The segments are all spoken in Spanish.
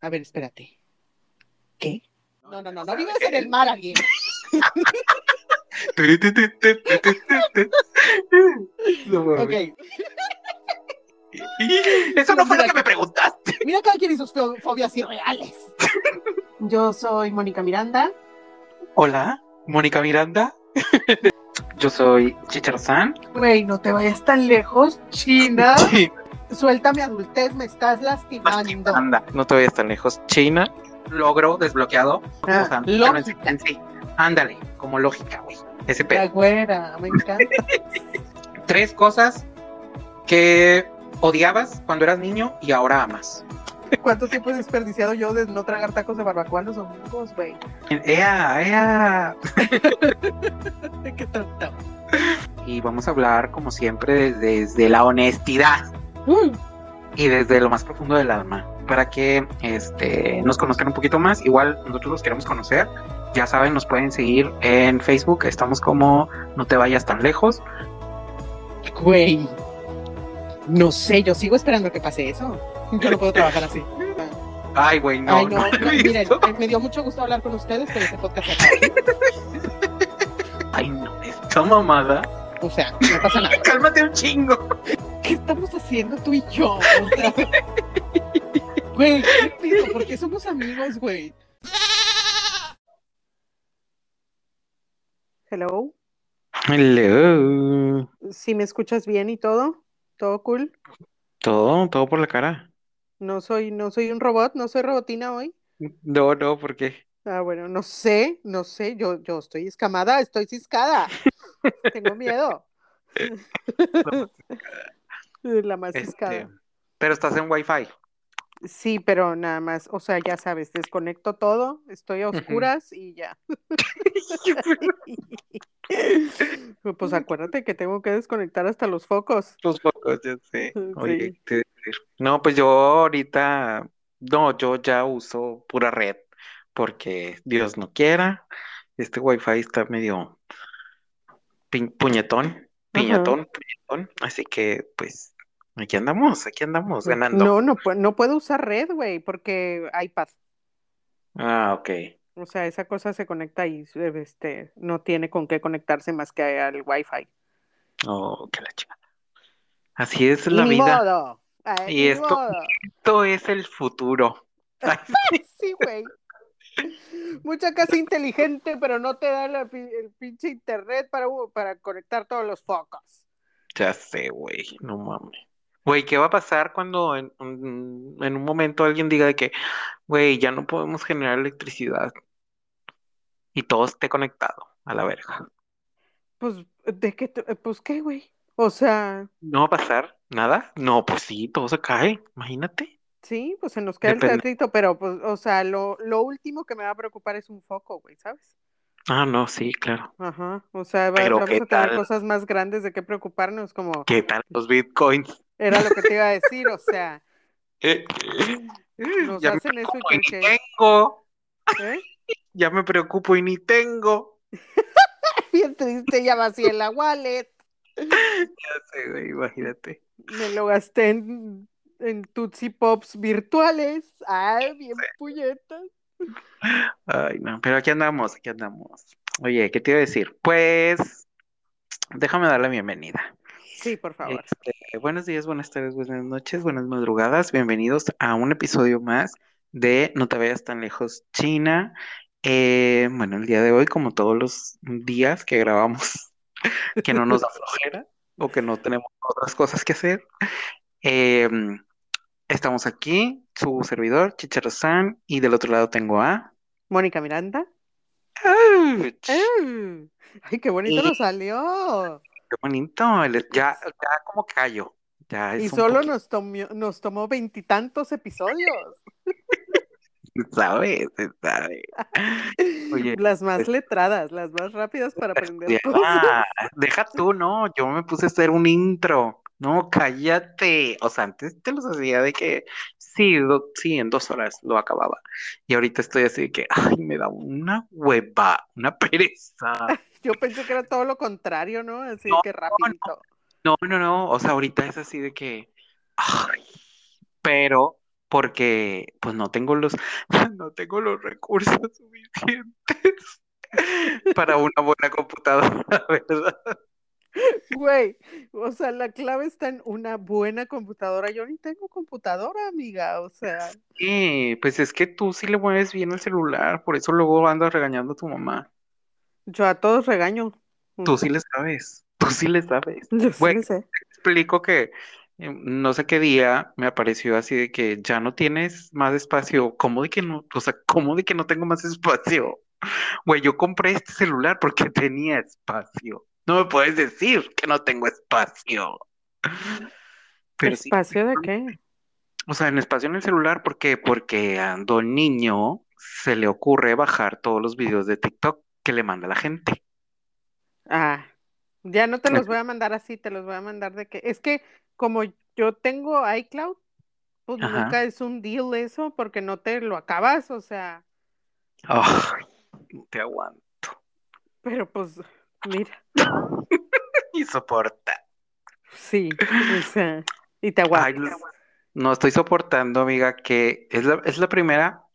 A ver, espérate. ¿Qué? No, no, no, no vives en el mar, alguien. ok. Eso no fue lo que me preguntaste. Mira cada quien y sus fo- fobias irreales. Yo soy Mónica Miranda. Hola, Mónica Miranda. Yo soy Chicharzán. Güey, no te vayas tan lejos, China. Suelta mi adultez, me estás lastimando. Anda, no te vayas tan lejos. China, logro desbloqueado. Ah, O sea, lógica. sí. Ándale, como lógica, güey. Ese La pedo. güera, me encanta. Tres cosas que odiabas cuando eras niño y ahora amas. ¿Cuánto tiempo he desperdiciado yo de no tragar tacos de barbacoa los domingos, güey? ¡Ea, ea! Qué tonto. Y vamos a hablar, como siempre, desde la honestidad. Mm. y desde lo más profundo del alma para que este, nos conozcan un poquito más. Igual nosotros los queremos conocer. Ya saben, nos pueden seguir en Facebook. Estamos como No te vayas tan lejos. Güey. No sé, yo sigo esperando que pase eso. Yo no puedo trabajar así. Ay, güey, no. Ay, no, no no, miren, eh, me dio mucho gusto hablar con ustedes, pero este podcast acaba. Ay, no, esta mamada. O sea, no pasa nada. Cálmate un chingo. ¿Qué estamos haciendo tú y yo? O sea, güey, ¿qué pido? ¿Por qué somos amigos, güey? Hello. Hello. Si me escuchas bien y todo, todo cool. Todo, todo por la cara. No soy, no soy un robot, no soy robotina hoy. No, no, ¿por qué? Ah, bueno, no sé, no sé, yo, yo estoy escamada, estoy ciscada. Tengo miedo. La más Este, pero estás en Wi-Fi. Sí, pero nada más, o sea, ya sabes, desconecto todo, estoy a oscuras y ya. Pues acuérdate que tengo que desconectar hasta los focos. Tus focos, ya sé. Sí. Oye, ¿qué te? No, pues yo ahorita, no, yo ya uso pura red, porque Dios no quiera, este wifi está medio pi- puñetón, piñatón, puñetón, así que pues aquí andamos, aquí andamos ganando. No, no, no puedo usar red, güey, porque iPad. Ah, ok. O sea, esa cosa se conecta y eh, este, no tiene con qué conectarse más que al Wi-Fi. Oh, qué la chingada. Así es la ni vida. modo. Ay, Y esto- modo. Esto es el futuro. Ay, Sí, güey. Mucha casa inteligente, pero no te da la el pinche internet para, para conectar todos los focos. Ya sé, güey, no mames. Güey, ¿qué va a pasar cuando en, un- en un momento alguien diga de que, güey, ya no podemos generar electricidad y todo esté conectado a la verga? Pues, ¿de qué? Pues, ¿qué, güey? O sea, ¿No va a pasar nada? No, pues sí, todo se cae, imagínate. Sí, pues se nos queda el Depende. tantito, pero, pues, o sea, lo, lo último que me va a preocupar es un foco, güey, ¿sabes? Ah, no, sí, claro. Ajá, o sea, va- vamos ¿qué a tener tal? cosas más grandes de qué preocuparnos, como ¿Qué tal los bitcoins? era lo que te iba a decir, o sea, Eh, nos ya me hacen eso y y que, ni que- tengo, ¿eh? ya me preocupo y ni tengo. Bien triste, ya vacié la wallet. Ya sé, güey, imagínate. Me lo gasté en, en Tootsie Pops virtuales. Ay, bien puñetas. Ay, no, pero aquí andamos, aquí andamos. Oye, ¿qué te iba a decir? Pues, déjame dar la bienvenida. Sí, por favor. Este, buenos días, buenas tardes, buenas noches, buenas madrugadas. Bienvenidos a un episodio más de No te vayas tan lejos, China. Eh, bueno, el día de hoy, como todos los días que grabamos, que no nos da flojera o que no tenemos otras cosas que hacer, eh, estamos aquí, su servidor, Chicharo-san, y del otro lado tengo a... Mónica Miranda. ¡Auch! Ay, qué bonito Y- nos salió. Qué bonito, ya, ya como callo, ya Y es solo poquito, nos tomó, nos tomó veintitantos episodios. ¿sabes? Se sabe. Oye, Las más pues- letradas, las más rápidas para aprender cosas. Ah, deja tú, no, yo me puse a hacer un intro. No, cállate. O sea, antes te los hacía de que sí, do- sí, en dos horas lo acababa. Y ahorita estoy así de que, ay, me da una hueva, una pereza. Yo pensé que era todo lo contrario, ¿no? Así No, que rapidito. No, no, no. O sea, ahorita es así de que, ay, pero porque pues no tengo los, no tengo los recursos suficientes para una buena computadora, ¿verdad? Güey, o sea, la clave está en una buena computadora. Yo ni tengo computadora, amiga, o sea. Sí, pues es que tú sí le mueves bien el celular, por eso luego andas regañando a tu mamá. Yo a todos regaño. Tú sí le sabes, tú sí le sabes. Yo Bueno, sé. te explico que eh, no sé qué día me apareció así de que ya no tienes más espacio. ¿Cómo de que no? O sea, ¿cómo de que no tengo más espacio? Güey, yo compré este celular porque tenía espacio. No me puedes decir que no tengo espacio. Pero sí, ¿Espacio de qué? o sea, en espacio en el celular, ¿por qué? Porque a Don Niño se le ocurre bajar todos los videos de TikTok que le manda la gente. Ah, ya no te los voy a mandar así, te los voy a mandar de que. Es que como yo tengo iCloud, pues Ajá. nunca es un deal eso, porque no te lo acabas, o sea, no te aguanto. pero pues, mira, Y soporta. sí, o sea, y te aguantas. no estoy soportando, amiga, que es la, es la primera,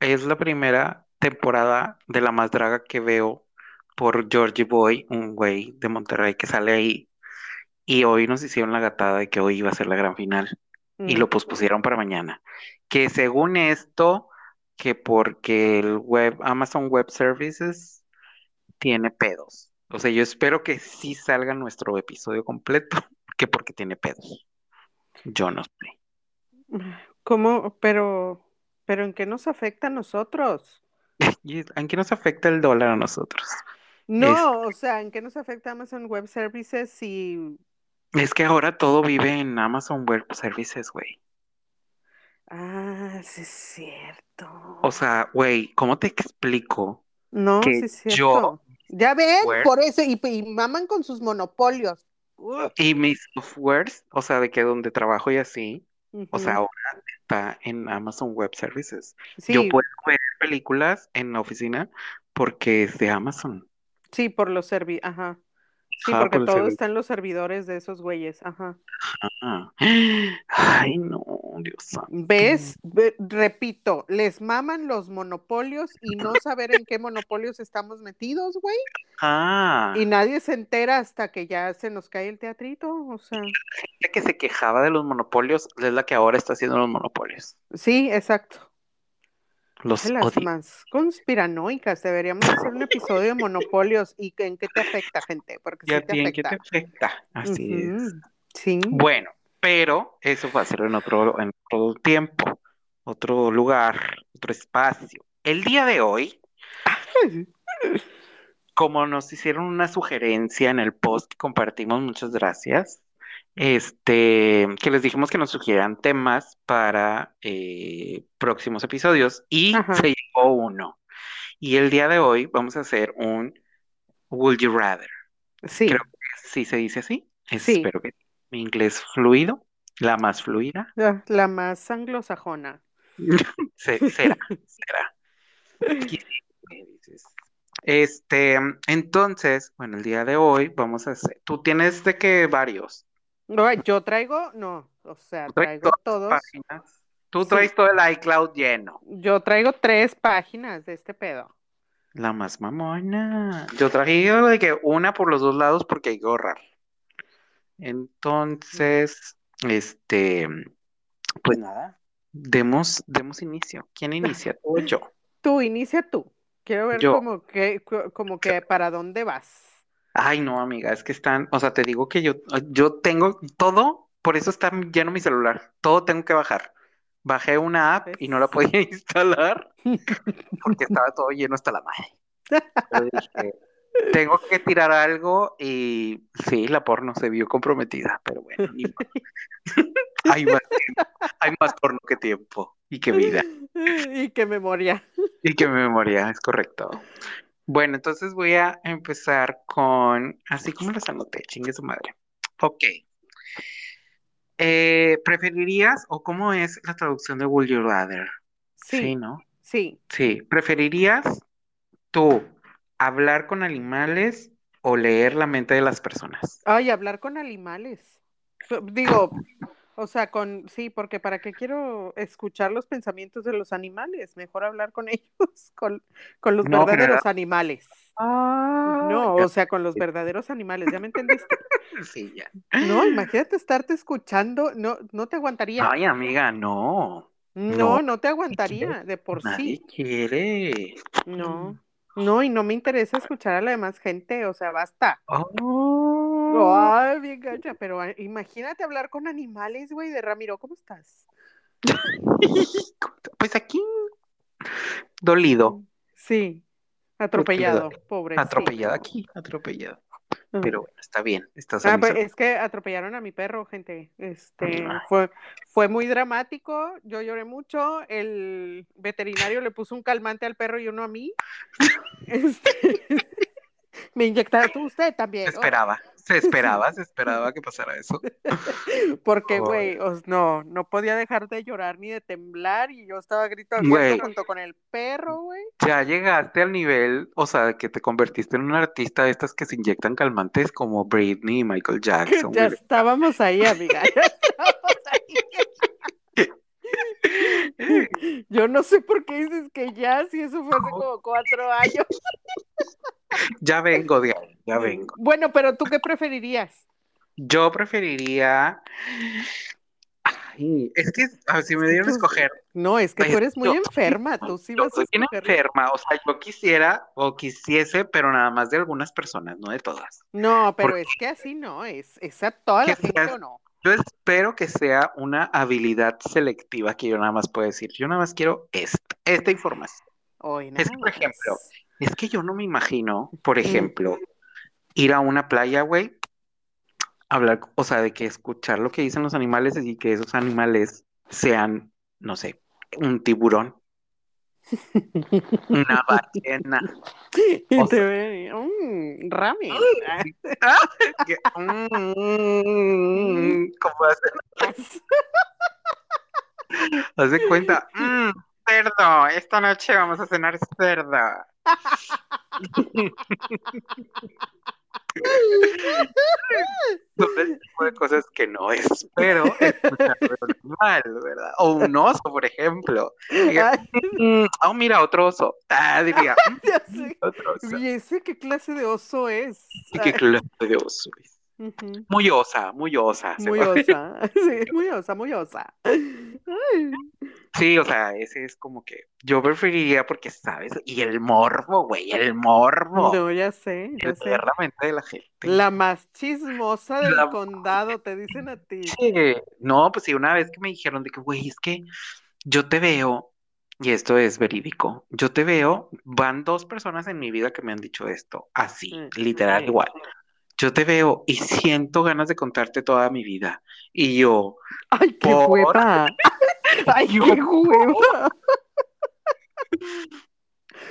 es la primera temporada de La Más Draga que veo por Georgie Boy, un güey de Monterrey que sale ahí. Y hoy nos hicieron la gatada de que hoy iba a ser la gran final. Y Mm. lo pospusieron para mañana. Que según esto, que porque el web, Amazon Web Services tiene pedos. O sea, yo espero que sí salga nuestro episodio completo, que porque tiene pedos. Yo no sé. ¿Cómo? Pero, pero ¿en qué nos afecta a nosotros? ¿Y en qué nos afecta el dólar a nosotros? No, o sea, ¿en qué nos afecta Amazon Web Services si... Es que ahora todo vive en Amazon Web Services, güey. Ah, sí es cierto. O sea, güey, ¿cómo te explico No, que sí es yo, cierto. Ya ven, por eso, y, y maman con sus monopolios. Y mis softwares, o sea, de que donde trabajo y así, o sea, ahora está en Amazon Web Services. Sí, Yo puedo ver películas en la oficina porque es de Amazon. sí, por los servi, ajá. Sí, Ajá, porque por todo servidor. está en los servidores de esos güeyes, ajá. Ah. Ay, no, Dios santo. ¿Ves? Ve- repito, les maman los monopolios y no saber en qué monopolios estamos metidos, güey. Ah, Y nadie se entera hasta que ya se nos cae el teatrito, o sea. la que se quejaba de los monopolios es la que ahora está haciendo los monopolios. Sí, exacto. Los las más conspiranoicas. Deberíamos hacer un episodio de monopolios y que- en qué te afecta, gente, porque ¿Y a sí te en qué te afecta. afecta? Así es. Sí. Bueno, pero eso va a ser en otro, en otro tiempo, otro lugar, otro espacio. El día de hoy, como nos hicieron una sugerencia en el post que compartimos, muchas gracias. Este, que les dijimos que nos sugieran temas para eh, próximos episodios y Ajá. se llegó uno. Y el día de hoy vamos a hacer un Would You Rather. Sí, Creo que sí se dice así. Sí. Espero que mi inglés fluido, la más fluida. la, la más anglosajona. Se- será, será. Este, entonces, bueno, el día de hoy vamos a hacer, tú tienes de que varios, yo traigo, no, o sea, traigo todos. Tú Sí. traes todo el iCloud lleno. Yo traigo tres páginas de este pedo. La más mamona. Yo traje de que una por los dos lados porque hay que ahorrar. Entonces, este, pues nada, demos, demos inicio. ¿Quién inicia? ¿Tú o yo? Tú, inicia tú. Quiero ver Yo. como que, co- como que para dónde vas. Ay, no, amiga, es que están, o sea, te digo que yo, yo tengo todo, por eso está lleno mi celular, todo tengo que bajar. Bajé una app y no la podía instalar porque estaba todo lleno hasta la madre. Dije, tengo que tirar algo y sí, la porno se vio comprometida, pero bueno, ni. Hay más hay más porno que tiempo y que vida y qué memoria. y que memoria, es correcto. Bueno, entonces voy a empezar con, así como las anoté, chingue su madre. Ok. Eh, ¿preferirías o cómo es la traducción de Would You Rather? Sí, Sí, ¿no? sí. Sí. ¿Preferirías tú hablar con animales o leer la mente de las personas? Ay, hablar con animales. Digo, O sea, con, sí, porque para qué quiero escuchar los pensamientos de los animales, mejor hablar con ellos, con, con los No, verdaderos animales. Ah, No, o sea, con los verdaderos animales, ¿ya me entendiste? Sí, ya. No, imagínate estarte escuchando, no, no te aguantaría. Ay, amiga, no. No, no, no te aguantaría, de por Nadie sí. quiere. No, no, y no me interesa escuchar a la demás gente, o sea, basta. Oh. Ay, bien gacha, pero ah, imagínate hablar con animales, güey, de Ramiro, ¿cómo estás? Pues aquí, dolido, Sí, atropellado, pobre. atropellado aquí, atropellado. Pero bueno, está bien, estás Ah, pues, es que atropellaron a mi perro, gente. Este, Ay. fue, fue muy dramático, yo lloré mucho, el veterinario le puso un calmante al perro y uno a mí. Este, me inyectaron, tú usted también, ¿no? esperaba, se esperaba, se esperaba que pasara eso. Porque, güey, os- no, no podía dejar de llorar ni de temblar y yo estaba abierto junto con el perro, güey. Ya llegaste al nivel, o sea, que te convertiste en un artista de estas que se inyectan calmantes como Britney y Michael Jackson. Ya estábamos ahí, amiga, ya estábamos ahí. Yo no sé por qué dices que ya, si eso fue hace como cuatro años. Ya vengo de ahí, ya vengo. Bueno, pero ¿tú qué preferirías? Yo preferiría. Ay, es que a ver, si me dieron a escoger, No, es que Ay, tú eres muy yo- enferma, tú sí yo vas a soy bien escoger. enferma, o sea, yo quisiera o quisiese, pero nada más de algunas personas, no de todas. No, pero Porque- es que así no, es, es a toda la gente seas- o no. Yo espero que sea una habilidad selectiva que yo nada más puedo decir. Yo nada más quiero esta, esta información. Hoy Es nada por ejemplo. Es que yo no me imagino, por ejemplo, ir a una playa, güey, hablar, o sea, de que escuchar lo que dicen los animales y que esos animales sean, no sé, un tiburón, una ballena, Y o te sea- ve, que- mm, como hace, haz de cuenta, mm, cerdo, esta noche vamos a cenar cerdo. Son el tipo de cosas que no espero escuchar animal, ¿verdad? O un oso, por ejemplo. Ay, "Mm, oh, mira, otro oso. Ah, diría, "Mm, ya sé. otro oso. ¿Y ese qué clase de oso es? ¿Y qué clase de oso es? Muy osa, muy osa. Muy osa. Sí, muy osa, muy osa. Sí, o sea, ese es como que yo preferiría porque, ¿sabes? Y el morbo, güey, el morbo. No, ya sé, ya El sé. la mente de la gente. La más chismosa del La- condado, te dicen a ti. Sí, No, pues sí, una vez que me dijeron de que, güey, es que yo te veo, y esto es verídico, yo te veo, van dos personas en mi vida que me han dicho esto, así, Mm, literal sí. igual. Yo te veo y siento ganas de contarte toda mi vida. Y yo, Ay, qué Por- hueva. Ay, qué hueva.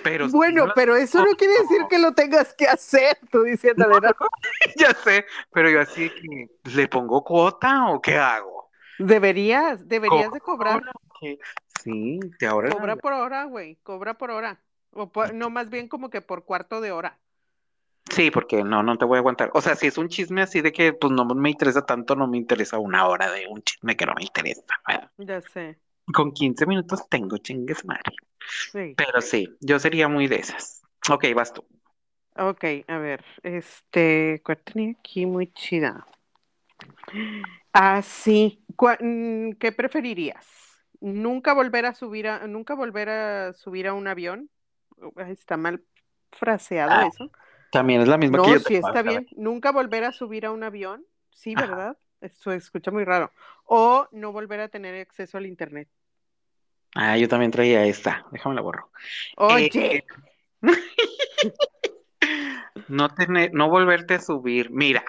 pero Bueno, pero eso no quiere decir que lo tengas que hacer, tú diciéndole, ¿no? ya sé, pero yo así que, ¿le pongo cuota o qué hago? Deberías, deberías de cobrar. Sí, te ahorras Cobra por hora, güey, cobra por hora. O por- no, más bien como que por cuarto de hora. Sí, porque no, no te voy a aguantar. O sea, si es un chisme así de que pues no me interesa tanto, no me interesa una hora de un chisme que no me interesa. ¿verdad? Ya sé. Con 15 minutos tengo chingues madre. Sí. Pero sí, yo sería muy de esas. Ok, vas tú. Ok, a ver, este, ¿cuál tenía aquí muy chida? Ah, sí. Mm, ¿Qué preferirías? ¿Nunca volver a subir a, nunca volver a subir a un avión? Está mal fraseado Ah, eso. También es la misma No, que yo. sí está bien. Nunca volver a subir a un avión. Sí, Ajá. ¿verdad? Eso se escucha muy raro. O no volver a tener acceso al internet. Ah, yo también traía esta. Déjame la borro. Oye, Eh, no tener, no volverte a subir. Mira,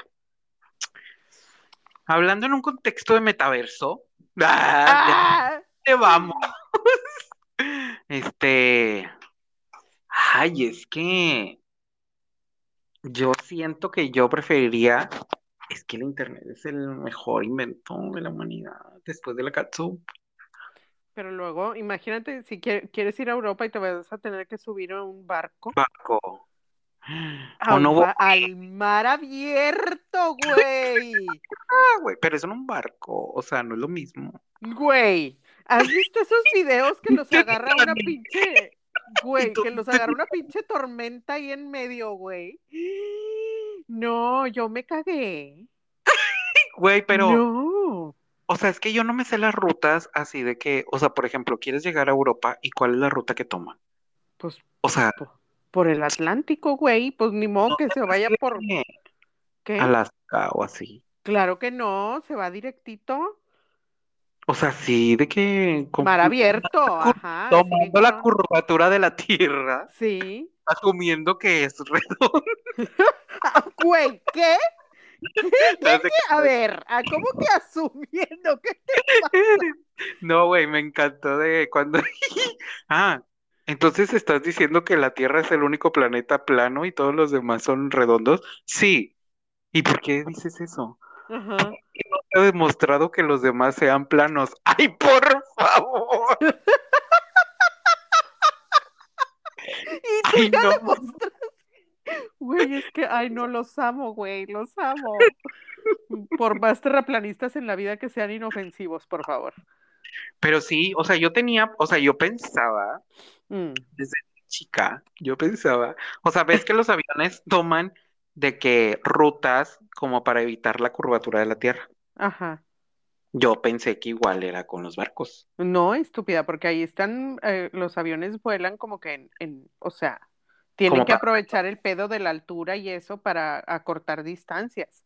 hablando en un contexto de metaverso, ah, ¡Ah! te vamos. Este, ay, es que yo siento que yo preferiría, es que el internet es el mejor invento de la humanidad después de la catsup. Pero luego, imagínate si quie- quieres ir a Europa y te vas a tener que subir a un barco. Barco. O no, Al, al mar abierto, güey. Ah, güey, pero es en un barco, o sea, no es lo mismo. Güey, ¿has visto esos videos que los agarra una pinche, güey, que los agarra una pinche tormenta ahí en medio, güey? No, yo me cagué. Güey, pero, No. o sea, es que yo no me sé las rutas así de que, o sea, por ejemplo, quieres llegar a Europa y cuál es la ruta que toman. Pues O sea, po- por el Atlántico, güey, pues ni modo que se vaya por ¿qué? Alaska o así. Claro que no, se va directito. O sea, sí, de que Mar abierto, ajá. tomando la curvatura de la Tierra, Sí. asumiendo que es redondo. Güey, ¿qué? No sé A ver, ¿cómo que asumiendo? ¿Qué te No, güey, me encantó de cuando... Ah, entonces estás diciendo que la Tierra es el único planeta plano y todos los demás son redondos. Sí. ¿Y por qué dices eso? Ajá. He demostrado que los demás sean planos. ¡Ay, por favor! Y tú Ay, ya no. Güey, es que, ay, no, los amo, güey, los amo. Por más terraplanistas en la vida que sean inofensivos, por favor. Pero sí, o sea, yo tenía, o sea, yo pensaba, Mm, chica, yo pensaba, o sea, ves que los aviones toman de que rutas como para evitar la curvatura de la Tierra. Ajá. Yo pensé que igual era con los barcos. No, estúpida, porque ahí están, eh, los aviones vuelan como que en, en- o sea, tienen Como que aprovechar el pedo de la altura y eso para acortar distancias.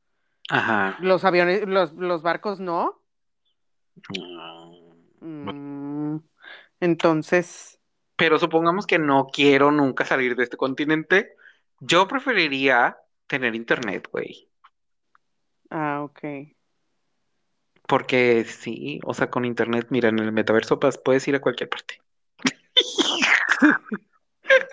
Ajá. Los aviones, los, los barcos no. Mm. Mm, entonces, Pero supongamos que no quiero nunca salir de este continente. Yo preferiría tener internet, güey. ah, ok. Porque sí, o sea, con internet, mira, en el metaverso pues, puedes ir a cualquier parte.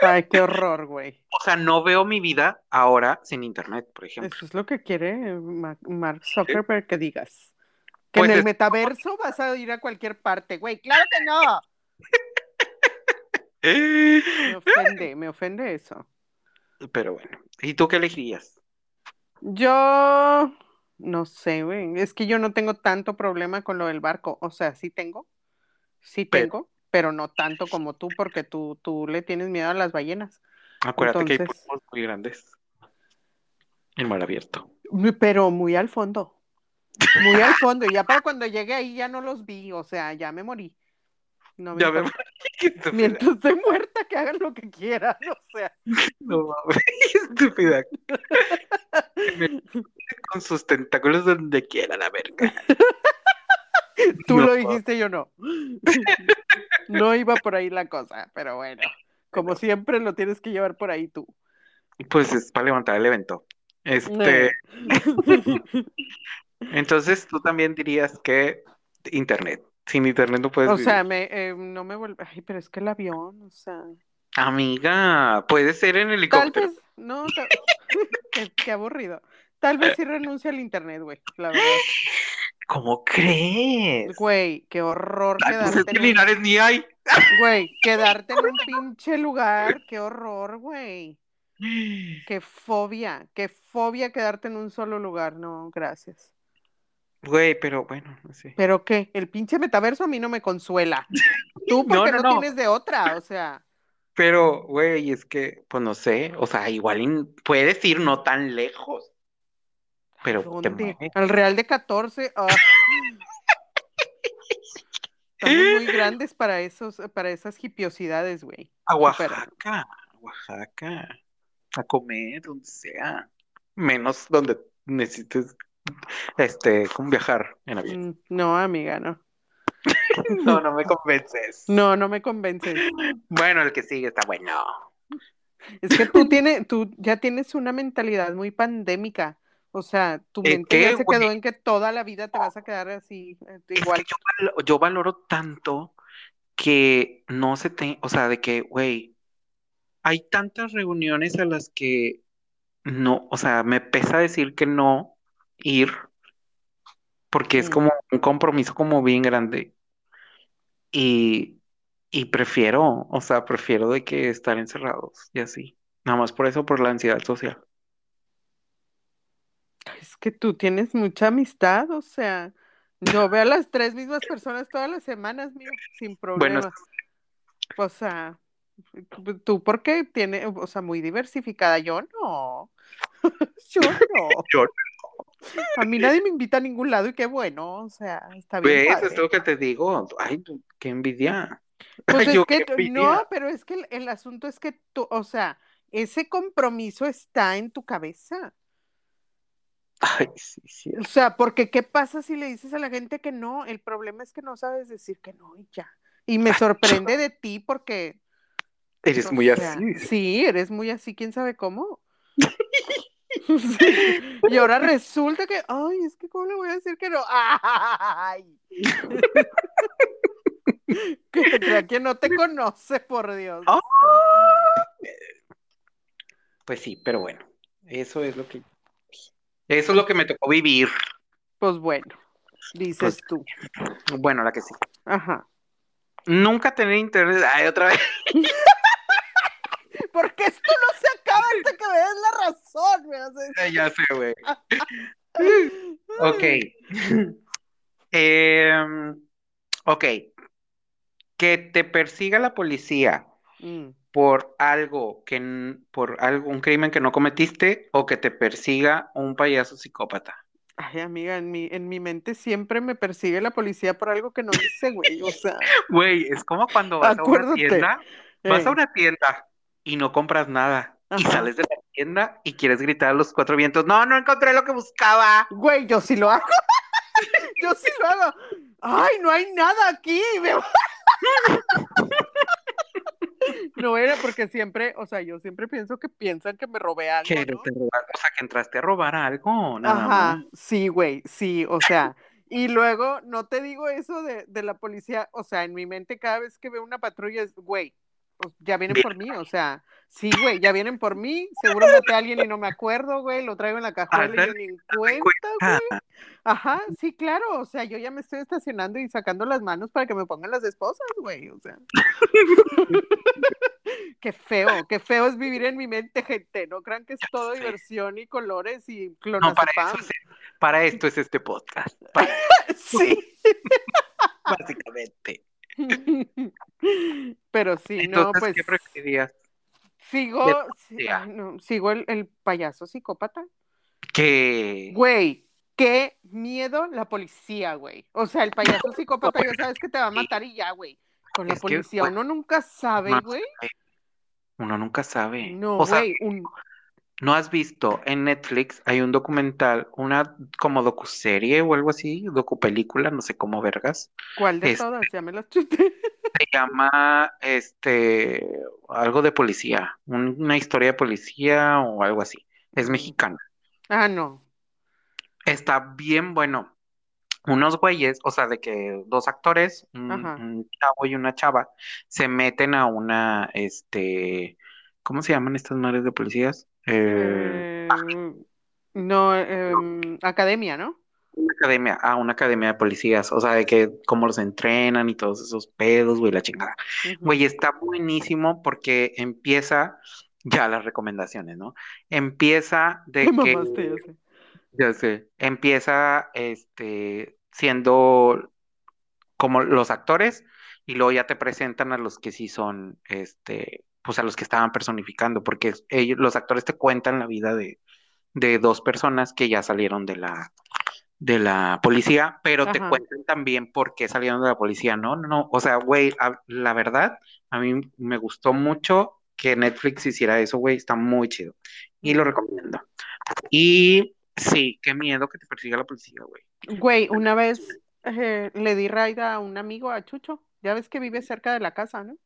Ay, qué horror, güey. O sea, no veo mi vida ahora sin internet, por ejemplo. Eso es lo que quiere Ma- Mark Zuckerberg que digas. Que Pues en el es- metaverso vas a ir a cualquier parte, güey. Claro que no. Me ofende, me ofende eso. Pero bueno, ¿y tú qué elegirías? Yo no sé, güey. Es que yo no tengo tanto problema con lo del barco. O sea, sí tengo. Sí Pero- tengo, pero no tanto como tú, porque tú, tú le tienes miedo a las ballenas. Acuérdate que hay muy grandes. En mar abierto. Pero muy al fondo. Muy al fondo. Y ya para cuando llegue ahí ya no los vi. O sea, ya me morí. No me Ya me importa. Estúpida. Mientras esté muerta, que hagan lo que quieran. O sea, No mames, estúpida. Me- Con sus tentáculos donde quiera la verga. tú No. lo dijiste, yo no. No iba por ahí la cosa, pero bueno. Como siempre lo tienes que llevar por ahí tú. Pues es para levantar el evento. Este, Eh. entonces tú también dirías que internet. Sin internet no puedes O sea, me, eh, no me vuelve. Ay, pero es que el avión, o sea. Amiga, puede ser en Tal helicóptero. vez, no, ta- qué, qué aburrido. Tal vez sí renuncie al internet, güey, la verdad. ¿Cómo crees? Güey, qué horror Ay, pues es quedarte que en un- Linares ni hay. Güey, quedarte en un pinche lugar, qué horror, güey. Qué fobia, qué fobia quedarte en un solo lugar. No, gracias. Güey, pero bueno, no sé. ¿Pero qué? El pinche metaverso a mí no me consuela. Tú porque No, no, no, no. tienes de otra, o sea. Pero, güey, es que, pues no sé, o sea, igual puedes ir no tan lejos. Pero te ¿Dónde? mueves. Al Real de 14. ah. Estamos muy grandes para esos, para esas hipiosidades, güey. A. Oaxaca, a Oaxaca, a comer, donde sea. Menos donde necesites, este, como viajar en avión. Mm, No, amiga, no. No, no me convences. No, no me convences. Bueno, el que sigue está bueno. Es que tú tienes, tú ya tienes una mentalidad muy pandémica. O sea, tu ¿En mente ya qué, se güey? quedó en que toda la vida te vas a quedar así, eh, Es igual. que yo, yo valoro tanto que no se te, o sea, de que, güey, hay tantas reuniones a las que no, o sea, me pesa decir que no ir, porque es Mm. como un compromiso como bien grande. Y, y prefiero, o sea, prefiero de que estar encerrados y así. Nada más por eso, por la ansiedad social. Es que tú tienes mucha amistad, o sea, no veo a las tres mismas personas todas las semanas, mío, sin Bueno, problema. O sea, tú porque tienes, o sea, muy diversificada, yo no. Yo no. yo, A mí nadie me invita a ningún lado y qué bueno, o sea, está bien padre. Es lo que te digo. Ay, qué envidia. Pues es Yo, que no, pero es que el, el asunto es que tú, o sea, ese compromiso está en tu cabeza. Ay, sí, sí. O sea, porque ¿qué pasa si le dices a la gente que no? El problema es que no sabes decir que no y ya. Y me sorprende de ti porque, Eres o muy sea, así. sí, eres muy así, quién sabe cómo. Sí, Y ahora resulta que, ay, es que ¿cómo le voy a decir que no? Ay. Que te crea que no te conoce, por Dios. Ah. Pues sí, pero bueno, eso es lo que, eso es lo que me tocó vivir. Pues bueno, dices tú. Bueno, la que sí. Ajá. Nunca tener internet. Ay, otra vez. Porque esto no se acaba hasta que me des la razón, me haces. Ya sé, güey. Ok. Em, ok. Que te persiga la policía Mm. por algo que, por algo, un crimen que no cometiste o que te persiga un payaso psicópata. Ay, amiga, en mi, en mi mente siempre me persigue la policía por algo que no hice, güey. O sea, Güey, es como cuando vas a una tienda, vas eh, a una tienda y no compras nada y sales de la tienda y quieres gritar a los cuatro vientos, no, no encontré lo que buscaba. güey, yo sí lo hago. Yo sí lo hago. Ay, no hay nada aquí. No era porque siempre, o sea, yo siempre pienso que piensan que me robé algo, Que ¿no? te roba- o sea, que entraste a robar algo, nada Ajá, más. sí, güey, sí, o sea, y luego no te digo eso de, de la policía, o sea, en mi mente cada vez que veo una patrulla es, güey, ya vienen Bien. por mí, o sea, sí, güey, ya vienen por mí, seguro maté a alguien y no me acuerdo, güey, lo traigo en la cajuela y yo Ándale, ni en cuenta, Ah, güey. Ajá, sí, claro, o sea, yo ya me estoy estacionando y sacando las manos para que me pongan las esposas, güey, o sea. Qué feo, qué feo es vivir en mi mente, gente. No crean que es todo diversión y colores y no, para clonazepam. eso, es, para esto es este podcast, para- Sí. básicamente. Pero sí, no, pues ¿qué preferirías? sigo, de sí, policía? ay, no, sigo el, el payaso psicópata. Que Güey, qué miedo la policía, güey. O sea, el payaso psicópata ya sabes que te va a matar y ya, güey. Con la que, policía uno nunca sabe, güey. uno nunca sabe. No, O sea, güey, un... ¿no has visto en Netflix hay un documental, una como docuserie o algo así, docupelícula, no sé cómo vergas? ¿cuál de todas? Ya me las chuté. Se llama este algo de policía, un- una historia de policía o algo así. Es Mm. mexicana. Ah, no. Está bien bueno. Unos güeyes, o sea, de que dos actores, un, un chavo y una chava, se meten a una, este, ¿cómo se llaman estas madres de policías? Eh, Eh, no, em, academia, ¿no? academia, a una academia de policías, o sea, de que cómo los entrenan y todos esos pedos, güey, la chingada. Güey, está buenísimo porque empieza, ya las recomendaciones, ¿no? Empieza de que, mamaste, ya sé. ya sé, empieza, este, siendo como los actores y luego ya te presentan a los que sí son, este, pues a los que estaban personificando, porque ellos, los actores te cuentan la vida de, de dos personas que ya salieron de la, de la policía, pero te cuentan también por qué salieron de la policía, ¿no? No, no, o sea, güey, la verdad, a mí me gustó mucho que Netflix hiciera eso, güey, está muy chido y lo recomiendo. Y sí, qué miedo que te persiga la policía, güey. Güey, una vez eh, le di raida a un amigo, a Chucho. Ya ves que vive cerca de la casa, ¿no?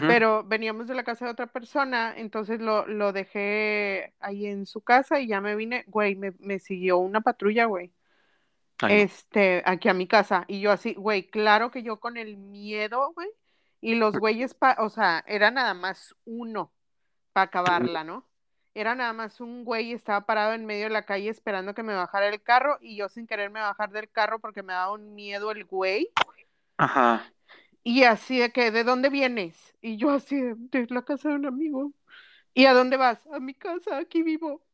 Pero veníamos de la casa de otra persona, entonces lo, lo dejé ahí en su casa y ya me vine, güey, me, me siguió una patrulla, güey. Ay. Este, aquí a mi casa. Y yo así, güey, claro que yo con el miedo, güey. Y los güeyes, pa, o sea, era nada más uno para acabarla, ¿no? Era nada más un güey, estaba parado en medio de la calle esperando que me bajara el carro y yo sin quererme bajar del carro porque me daba un miedo el güey. Ajá. Y así de que, ¿de dónde vienes? Y yo así, de, la casa de un amigo. ¿Y a dónde vas? A mi casa, aquí vivo.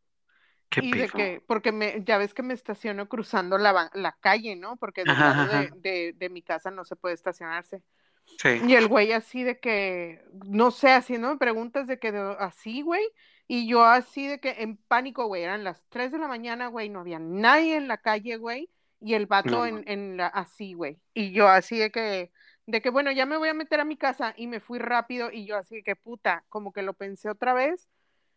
¿Qué Y de que, porque me, ya ves que me estaciono cruzando la, la calle, ¿no? Porque del lado de, de, de mi casa no se puede estacionarse. sí. Y el güey así de que, no sé, haciéndome preguntas de que de- así, güey. Y yo así de que en pánico, güey. Eran las 3 de la mañana, güey. No había nadie en la calle, güey. Y el No, vato en, en la, así, güey. Y yo así de que, de que, bueno, ya me voy a meter a mi casa. Y me fui rápido. Y yo así que, puta, como que lo pensé otra vez.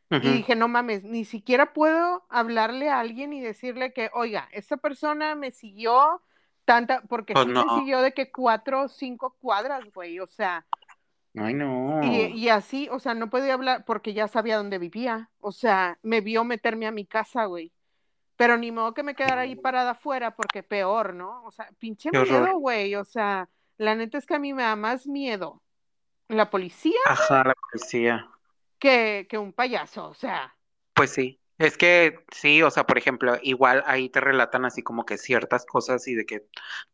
Y dije, no mames, ni siquiera puedo hablarle a alguien y decirle que, oiga, esta persona me siguió tanta, porque Pues sí no, me siguió de que cuatro o cinco cuadras, güey. O sea. ay no. y así, o sea, no podía hablar porque ya sabía dónde vivía. O sea, me vio meterme a mi casa, güey. Pero ni modo que me quedara ahí parada afuera porque peor, ¿no? O sea, pinche miedo, güey. O sea, la neta es que a mí me da más miedo la policía Ajá, la policía. que, que un payaso. O sea, Pues sí. Es que sí, o sea, por ejemplo, igual ahí te relatan así como que ciertas cosas y de que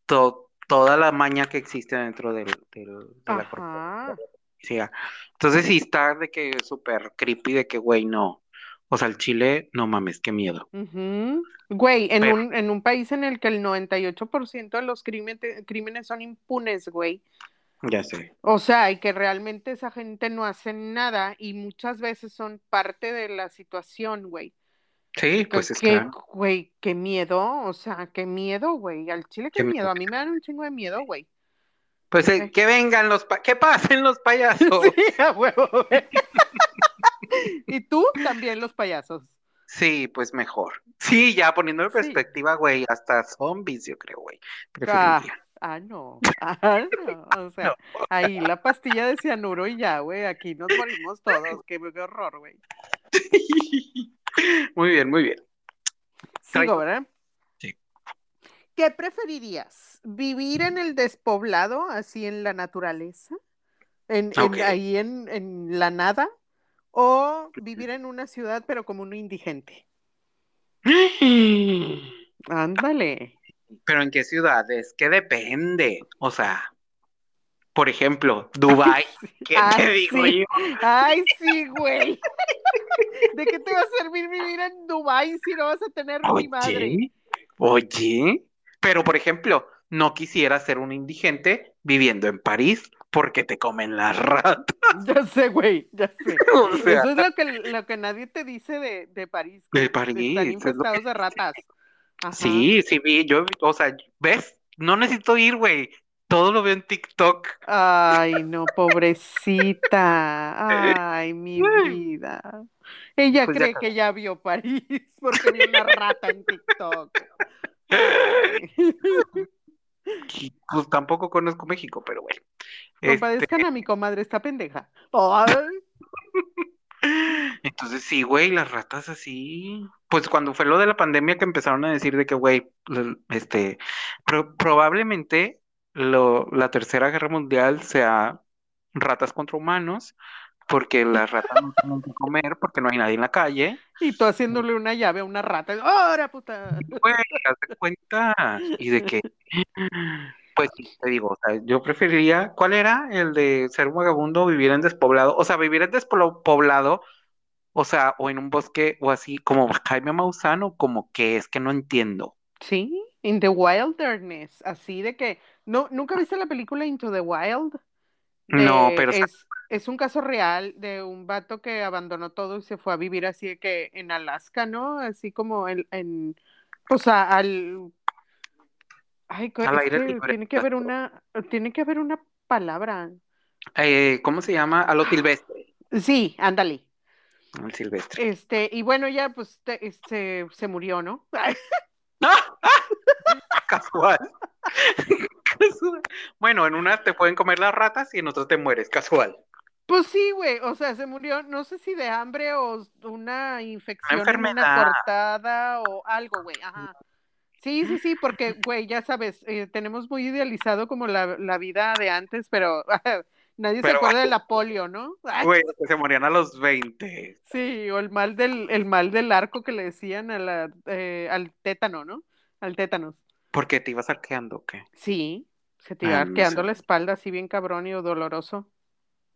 to- toda la maña que existe dentro del, del- de la policía. Entonces sí está de que súper creepy de que, güey, no. O sea, el chile, no mames, qué miedo. ujú. Güey, en Pero, un, en un país en el que el 98% de los crímenes, crímenes son impunes, güey. ya sé. O sea, y que realmente esa gente no hace nada y muchas veces son parte de la situación, güey. Sí, pues es que, güey, qué miedo, o sea, qué miedo, güey. Al chile, qué Qué miedo. miedo. A mí me dan un chingo de miedo, güey. Pues Eh, que vengan los pa- que pasen los payasos. Sí, a huevo, güey. Y tú también los payasos. Sí, pues mejor. Sí, ya poniendo en Sí. perspectiva, güey, hasta zombies, yo creo, güey. Ah, ah, no. Ah, no. O No. sea, ahí la pastilla de cianuro y ya, güey. Aquí nos morimos todos. Qué, qué horror, güey. Muy bien, muy bien. Sigo. ¿verdad? Sí. ¿Qué preferirías? ¿Vivir en el despoblado, así en la naturaleza? En, ahí en, en la nada? ¿O vivir en una ciudad, pero como un indigente? Ándale. Pero ¿en qué ciudades? Que depende. O sea, por ejemplo, Dubai, ¿qué Ay, te digo sí. yo? Ay, sí, güey. ¿De qué te va a servir vivir en Dubái si no vas a tener ni madre? Oye, oye, pero por ejemplo, no quisiera ser un indigente viviendo en París porque te comen las ratas. Ya sé, güey, ya sé. O sea, Eso es lo que, lo que nadie te dice de, de París, de París, están es que infestados de ratas. Ajá. Sí, sí vi, yo, o sea, ¿ves? No necesito ir, güey. Todo lo veo en TikTok. Ay, no, pobrecita. Ay, mi vida. Ella Pues ya cree que ya vio París porque vio una rata en TikTok. Ay. Pues tampoco conozco México, pero bueno. Este, Compadezcan a mi comadre, esta pendeja. Entonces sí, güey, las ratas así. Pues cuando fue lo de la pandemia que empezaron a decir de que, güey, este, pro- probablemente lo, la tercera guerra mundial sea ratas contra humanos, porque las ratas no tienen que comer, porque no hay nadie en la calle. Y tú haciéndole una llave a una rata. ¡Ahora, puta! Haz de cuenta. Y de que, pues te digo, o sea, yo preferiría, ¿cuál era? El de ser un vagabundo, vivir en despoblado. O sea, vivir en despoblado, o sea, o en un bosque, o así, como Jaime Maussan, o como que es que no entiendo. Sí, in the wilderness. Así de que. No, ¿nunca viste la película Into the Wild? No, De- pero es, es un caso real de un vato que abandonó todo y se fue a vivir así de que en Alaska, ¿no? Así como en, en pues a- al ay, que tiene que haber una, tiene que haber una palabra. Eh, ¿cómo se llama? A lo silvestre. Sí, ándale. Al silvestre. Este, y bueno, ya pues te- este, se murió, ¿no? ¡Ah! ¡Ah! Casual. Bueno, en una te pueden comer las ratas y en otras te mueres, casual. Pues sí, güey, o sea, se murió, no sé si de hambre o una infección una enfermedad. cortada o algo, güey, ajá. Sí, sí, sí, porque, güey, ya sabes, eh, tenemos muy idealizado como la, la vida de antes, pero nadie se acuerda de la polio, ¿no? Güey, que se morían a los 20. Sí, o el mal del, el mal del arco que le decían a la, eh, al tétano, ¿no? Al tétanos. ¿Por qué te ibas arqueando o qué? Sí, se te Ah, iba no sé. la espalda así bien cabrón y doloroso.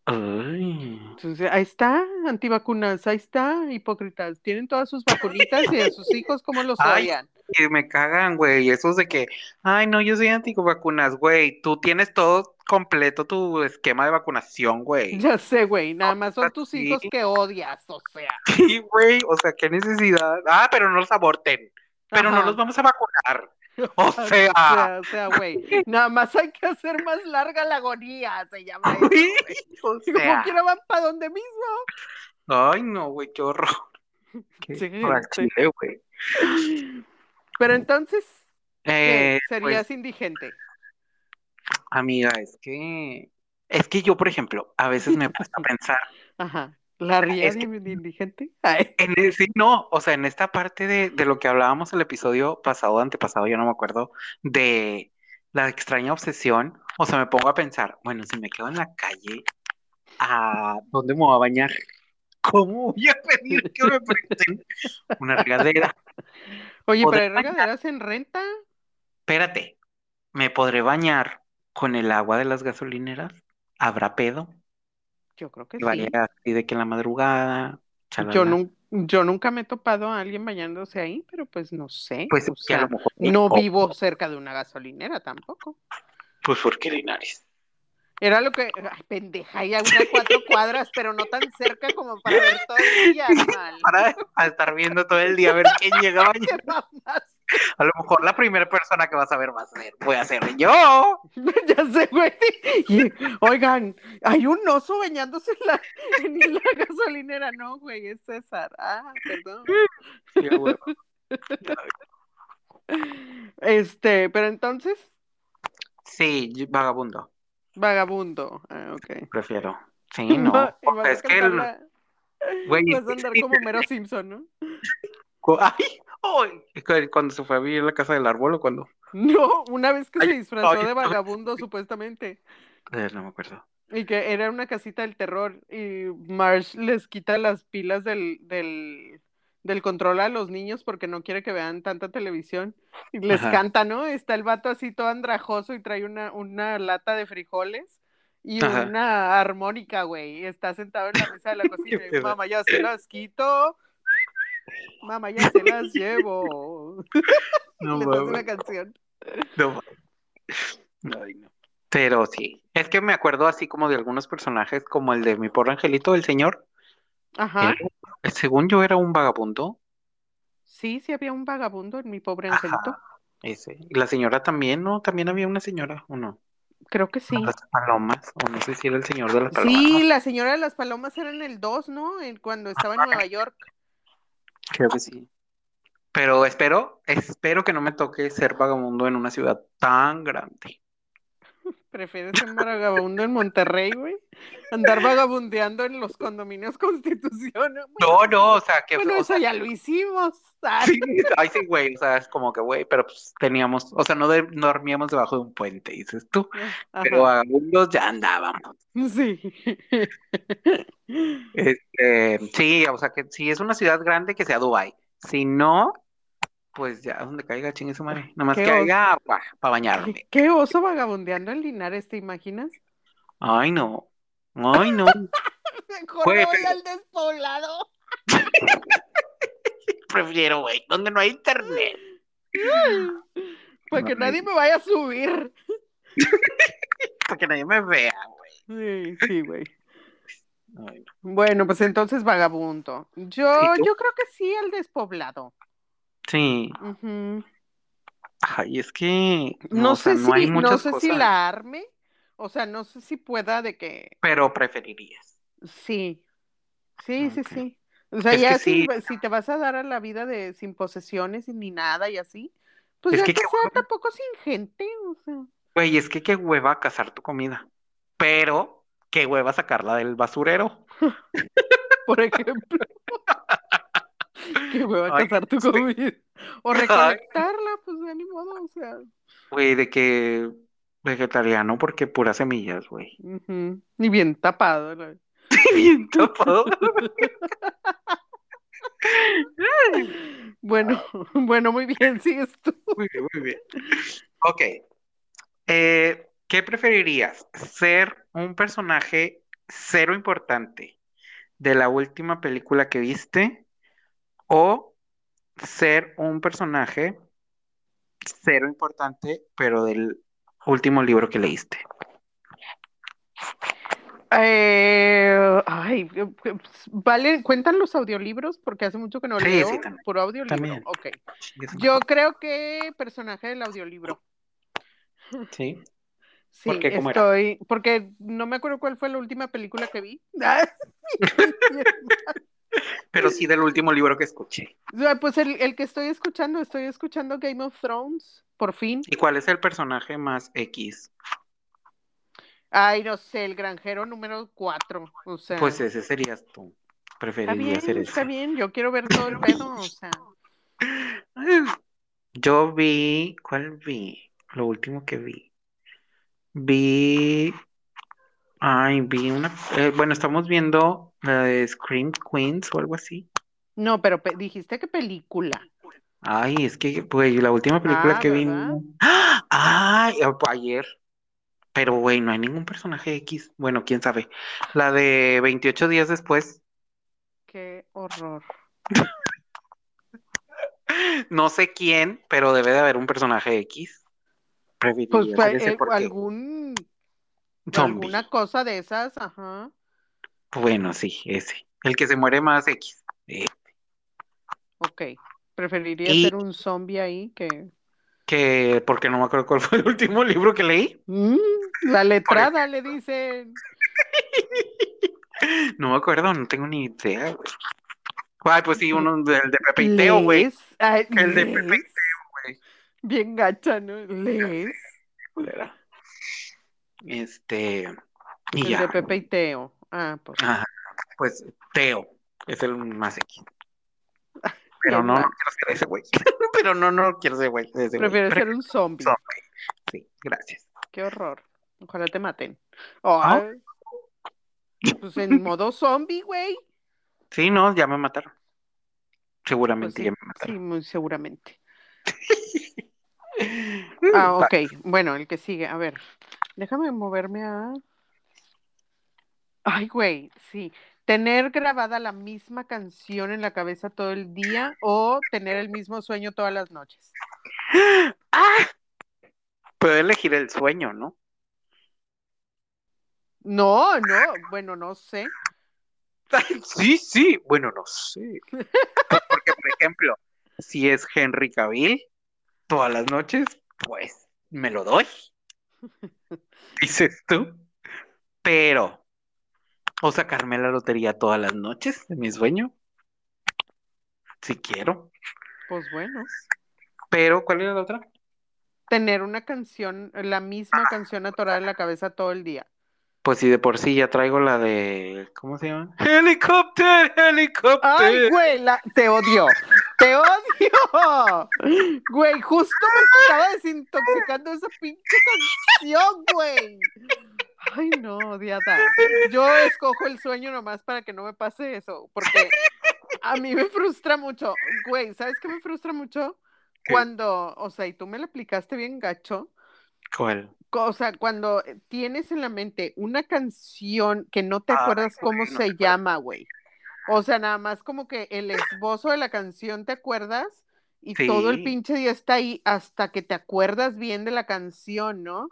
Ay. Entonces, ahí está, antivacunas, ahí está, hipócritas. Tienen todas sus vacunitas y a sus hijos cómo los odian. Que me cagan, güey. Esos de que, ay, no, yo soy antivacunas, güey. Tú tienes todo completo tu esquema de vacunación, güey. Ya sé, güey, nada más son tus Sí. hijos que odias, o sea. Sí, güey. O sea, qué necesidad. Ah, pero no los aborten. Pero no los vamos a vacunar. O O sea, o sea, güey, nada más hay que hacer más larga la agonía, se llama eso, güey. o como quiera van para donde mismo. ay, no, güey, qué horror. Qué Sí, güey. Pero entonces. Eh, Serías pues, indigente. amiga, es que, es que yo, por ejemplo, a veces me he puesto a pensar, Ajá. ¿La ría es que- indigente? En el- sí, no, o sea, en esta parte de, de lo que hablábamos el episodio pasado, antepasado, yo no me acuerdo, de la extraña obsesión, o sea, me pongo a pensar, bueno, si me quedo en la calle, ¿a dónde me voy a bañar? ¿Cómo voy a pedir que me presten una regadera? Oye, ¿Podré pero hay regaderas en renta. Espérate, ¿me podré bañar con el agua de las gasolineras? ¿Habrá pedo? Yo creo que sí. así de que en la madrugada, Yo, nun- yo nunca me he topado a alguien bañándose ahí, pero pues no sé. Pues o a lo mejor no vivo cerca de una gasolinera tampoco. Pues porque Linares. Era lo que, ay, pendeja, hay a unas cuatro cuadras, pero no tan cerca como para ver todo el día, animal. Para, para estar viendo todo el día a ver quién llega a lo mejor la primera persona que vas a ver va a ser, voy a ser yo. Ya sé, güey. Y, oigan, hay un oso bañándose en la, en la gasolinera. No, güey, es César. Ah, perdón. Sí. Este, pero entonces, Sí, vagabundo, vagabundo. Ah, ok. prefiero. Sí, no. Va- es que el- la- güey, vas a andar como Mero Simpson, ¿no? Ay, ay, cuando se fue a vivir a la casa del árbol o cuando. No, una vez que se Ay, disfrazó ay, de vagabundo, supuestamente. Eh, no me acuerdo. Y que era una casita del terror y Marsh les quita las pilas del, del, del control a los niños porque no quiere que vean tanta televisión. Y les Ajá. canta, ¿no? Está el vato así todo andrajoso y trae una, una lata de frijoles y Ajá. una armónica, güey. Está sentado en la mesa de la cocina y mamá, ya se las quito. Mamá, ya se las llevo. No mames. una canción. No. Ay, no. Pero sí, es que me acuerdo así como de algunos personajes, como el de mi pobre angelito, el señor. Ajá. Según yo era un vagabundo. Sí, sí había un vagabundo en mi pobre Ajá. angelito. Ese. Y la señora también, ¿no? También había una señora, ¿o no? Creo que sí. Las palomas, o no sé si era el señor de las palomas. Sí, ¿no? la señora de las palomas era en el 2, ¿no? En- cuando estaba en Nueva York. Creo que sí. Pero espero, espero que no me toque ser vagabundo en una ciudad tan grande. ¿Prefieres ser vagabundo en Monterrey, güey? Andar vagabundeando en los condominios Constitución. ¿no? No, no, o sea, que, Bueno, o eso sea, ya lo hicimos. Ah, sí, ay, sí, güey, o sea, es como que, güey, pero pues teníamos, o sea, no, de- no dormíamos debajo de un puente, dices tú, pero Ajá. vagabundos ya andábamos. Sí. Este, sí, o sea, que si es una ciudad grande, que sea Dubái. Si no, pues ya donde caiga, chingue su madre. Nada más Qué que agua para bañarme. ¿Qué, oso vagabundeando en Linares, ¿te imaginas? Ay, no. Ay, no. Mejor Güey, me voy pero- al despoblado. Prefiero, güey, donde no hay internet. Para que No, nadie me vaya a subir. Para que nadie me vea, güey. Sí, sí, güey. Ay, no. Bueno, pues entonces vagabundo. Yo, yo creo que sí, el despoblado. Sí. Ujú. Ay, es que No o sea, sé no hay si, no sé si la arme, o sea, no sé si pueda de que pero preferirías. sí, sí, sí, sí. O sea, Es ya si, sí. si te vas a dar a la vida de sin posesiones y ni nada y así, pues Es ya que que sea tampoco sin gente, o sea. Güey, es que qué hueva cazar tu comida. Pero qué hueva sacarla del basurero. Por ejemplo. Qué hueva Ay, cazar tu sí. comida. O Ay. recolectarla, pues ya ni modo, o sea. Güey, de que vegetariano porque puras semillas, güey. ujú. Y bien tapado. la- Bien tapado. Bueno, bueno, muy bien, sigues tú. Muy bien, muy bien. Ok. Eh, ¿qué preferirías? ¿Ser un personaje cero importante de la última película que viste o ser un personaje cero importante, pero del último libro que leíste. Eh, ay, eh, pues, vale, cuentan los audiolibros porque hace mucho que no Sí, leo sí, puro audiolibro. También. Ok. Chingue su Yo creo que personaje del audiolibro. Sí. Sí, ¿Por qué? ¿Cómo era? estoy, porque no me acuerdo cuál fue la última película que vi. Pero sí del último libro que escuché. Pues el, el que estoy escuchando, estoy escuchando Game of Thrones, por fin. ¿Y cuál es el personaje más X? Ay, no sé, el granjero número 4. O sea, Pues ese serías tú. está Preferiría bien, ser está ese. bien, yo quiero ver todo el pedo, o sea. Yo vi, ¿cuál vi? Lo último que vi. Vi, ay, vi una, eh, bueno, estamos viendo la de Scream Queens o algo así. No, pero pe- dijiste que película. Ay, es que, pues, la última película Ah, que vi. ¡Ah! Ay, ayer. Pero, güey, no hay ningún personaje X. Bueno, quién sabe. La de 28 días después. Qué horror. No sé quién, pero debe de haber un personaje X. Pues Preferiría eh, algún, zombie. alguna cosa de esas, ajá. Bueno, sí, ese. El que se muere más X. Eh, Ok. Preferiría Y- ser un zombie ahí que. que, porque no me acuerdo cuál fue el último libro que leí. Mm, la letrada le dicen. No me acuerdo, no tengo ni idea, güey. Ay, pues sí, uno del de Pepe y Teo, güey. El de Pepe. Bien gacha, ¿no? Este, y El ya, de Pepe y Teo. Ah, pues. Ajá, pues Teo es el más X. Pero no, no quiero ser ese güey. Pero no, no quiero ser güey, Pero- ser un zombie. zombie. Sí, gracias. Qué horror. Ojalá te maten. ¿Ah? Ay. Pues en modo zombie, güey. Sí, no, ya me mataron. Pues Seguramente sí, ya me sí, mataron. muy seguramente. Ah, ok. Bueno, el que sigue. A ver, déjame moverme a. Ay, güey, sí. Tener grabada la misma canción en la cabeza todo el día o tener el mismo sueño todas las noches. ¡Ah! Puedo elegir el sueño, ¿no? No, no, bueno, no sé. Sí, sí, bueno, no sé. Pues Porque, por ejemplo, si es Henry Cavill todas las noches, pues me lo doy. Dices tú. Pero, o sacarme la lotería todas las noches de mi sueño, si quiero. Pues bueno. Pero, ¿cuál era la otra? Tener una canción, la misma canción atorada en la cabeza todo el día. Pues si de por sí ya traigo la de, ¿cómo se llama? Helicóptero, Ay, helicóptero. güey, la- te odio. Te odio. Güey, justo me estaba desintoxicando esa pinche canción, güey. Ay, no, odiada. Yo escojo el sueño nomás para que no me pase eso, porque a mí me frustra mucho. Güey, ¿sabes qué me frustra mucho? ¿Qué? Cuando, o sea, y tú me la aplicaste bien gacho. ¿Cuál? O sea, cuando tienes en la mente una canción que no te Ay, acuerdas cómo no se llama, güey. O sea, nada más como que el esbozo de la canción te acuerdas y todo el pinche día está ahí hasta que te acuerdas bien de la canción, ¿no?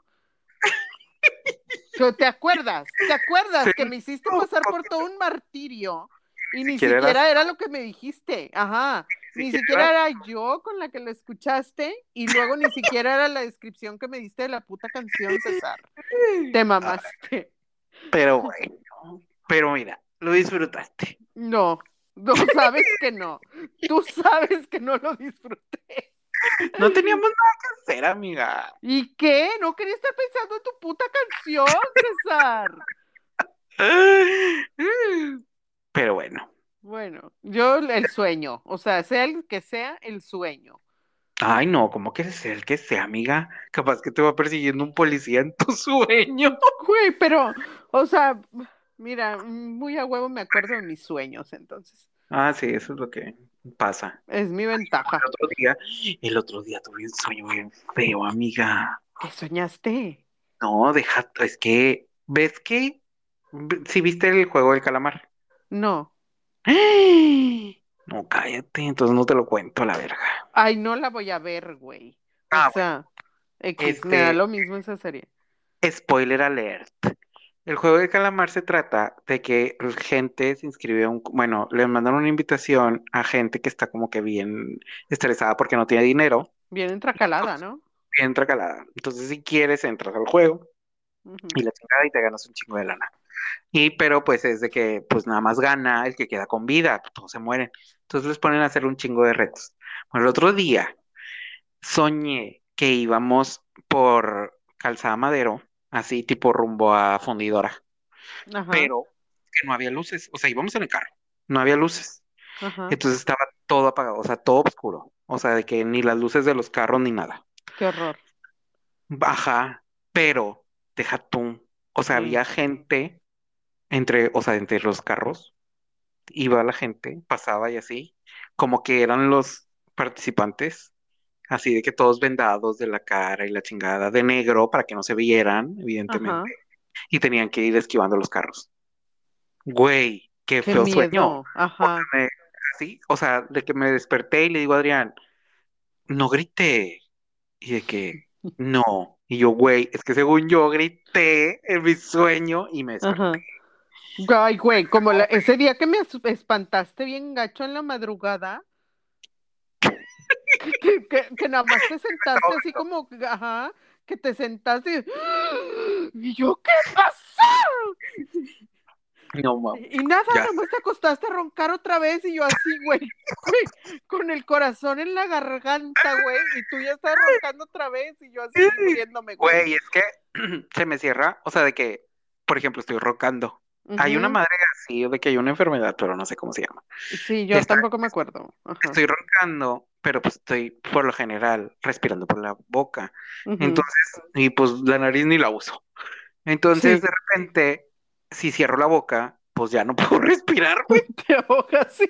Te acuerdas, te acuerdas Sí, que me hiciste pasar por todo un martirio y ni siquiera era lo que me dijiste, ajá, ni siquiera siquiera era yo con la que lo escuchaste y luego ni siquiera era la descripción que me diste de la puta canción, César. Te mamaste. Pero bueno, pero mira, lo disfrutaste. No, no sabes que no. Tú sabes que no lo disfruté. No teníamos nada que hacer, amiga. ¿Y qué? ¿No quería estar pensando en tu puta canción, César? Pero bueno. Bueno, yo el sueño, o sea, sea el que sea, el sueño. Ay, no, ¿cómo que sea el que sea, amiga? Capaz que te va persiguiendo un policía en tu sueño. Güey, pero, o sea, mira, muy a huevo me acuerdo de mis sueños, entonces. Ah, sí, eso es lo que pasa. Es mi ventaja. El otro día, el otro día tuve un sueño bien feo, amiga. ¿Qué soñaste? No, deja, es que, ¿ves que? Si viste el juego del calamar? No. No, cállate, entonces no te lo cuento a la verga. Ay, no la voy a ver, güey. O Ah, sea, X, me da Este- lo mismo esa serie. Spoiler alert. El juego de calamar se trata de que gente se inscribe a un, bueno, le mandan una invitación a gente que está como que bien estresada porque no tiene dinero, Bien entracalada, ¿no? bien tracalada. Entonces, si quieres, entras al juego y la chingada y te ganas un chingo de lana. Y pero pues es de que pues nada más gana el que queda con vida, todos se mueren. Entonces les ponen a hacer un chingo de retos. Bueno, el otro día soñé que íbamos por Calzada Madero, así tipo rumbo a Fundidora, Ajá, pero que no había luces, o sea, íbamos en el carro, no había luces. ajá. Entonces estaba todo apagado, o sea, todo oscuro, o sea, de que ni las luces de los carros ni nada. Qué horror. Baja, pero deja tú, o sea, había gente entre, o sea, entre los carros, iba la gente, pasaba y así, como que eran los participantes, así de que todos vendados de la cara y la chingada de negro para que no se vieran, evidentemente, Ajá. y tenían que ir esquivando los carros. Güey, qué Qué feo sueño. Ajá. Me- así, o sea, de que me desperté y le digo a Adrián, no grité. Y de que, no. Y yo, güey, es que según yo grité en mi sueño y me desperté. Ajá. Ay, güey, como la- ese día que me as- espantaste bien gacho en la madrugada, que, que, que- que nada más te sentaste así como, ajá, que te sentaste y, y yo, ¿qué pasó? No, mames. Y nada, Ya nada más te acostaste a roncar otra vez y yo así, güey, güey, con el corazón en la garganta, güey, y tú ya estás roncando otra vez y yo así muriéndome, güey. Güey, es que se me cierra, o sea, de que, por ejemplo, estoy rocando. Hay una madre así, de que hay una enfermedad, pero no sé cómo se llama. Sí, yo Está- tampoco me acuerdo. Ajá. Estoy roncando, pero pues estoy por lo general respirando por la boca. Ujú. Entonces, y pues la nariz ni la uso. Entonces, Sí. de repente, si cierro la boca, pues ya no puedo respirar, güey, Te ahogas, sí.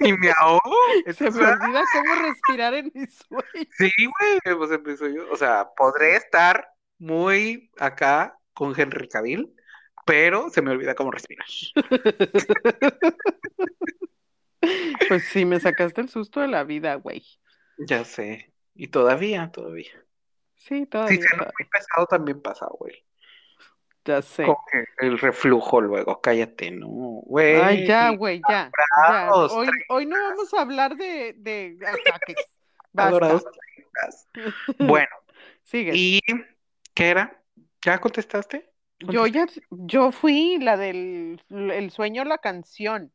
y me ahogo. Se me olvida cómo respirar en mis sueños. sí, güey, pues empiezo yo. O sea, podré estar muy acá con Henry Cavill, pero se me olvida cómo respirar. Pues sí, me sacaste el susto de la vida, güey. Ya sé. Y todavía, todavía. Sí, Si todavía, ceno todavía. muy pesado, también pasa, güey. Ya sé. Que el reflujo luego, cállate, no, güey. Ay, ya, güey, ya. Hoy, hoy no vamos a hablar de, de ataques. Adorados. Bueno, Sigue. ¿y qué era? ¿Ya contestaste? Yo ya, yo fui la del el sueño, la canción.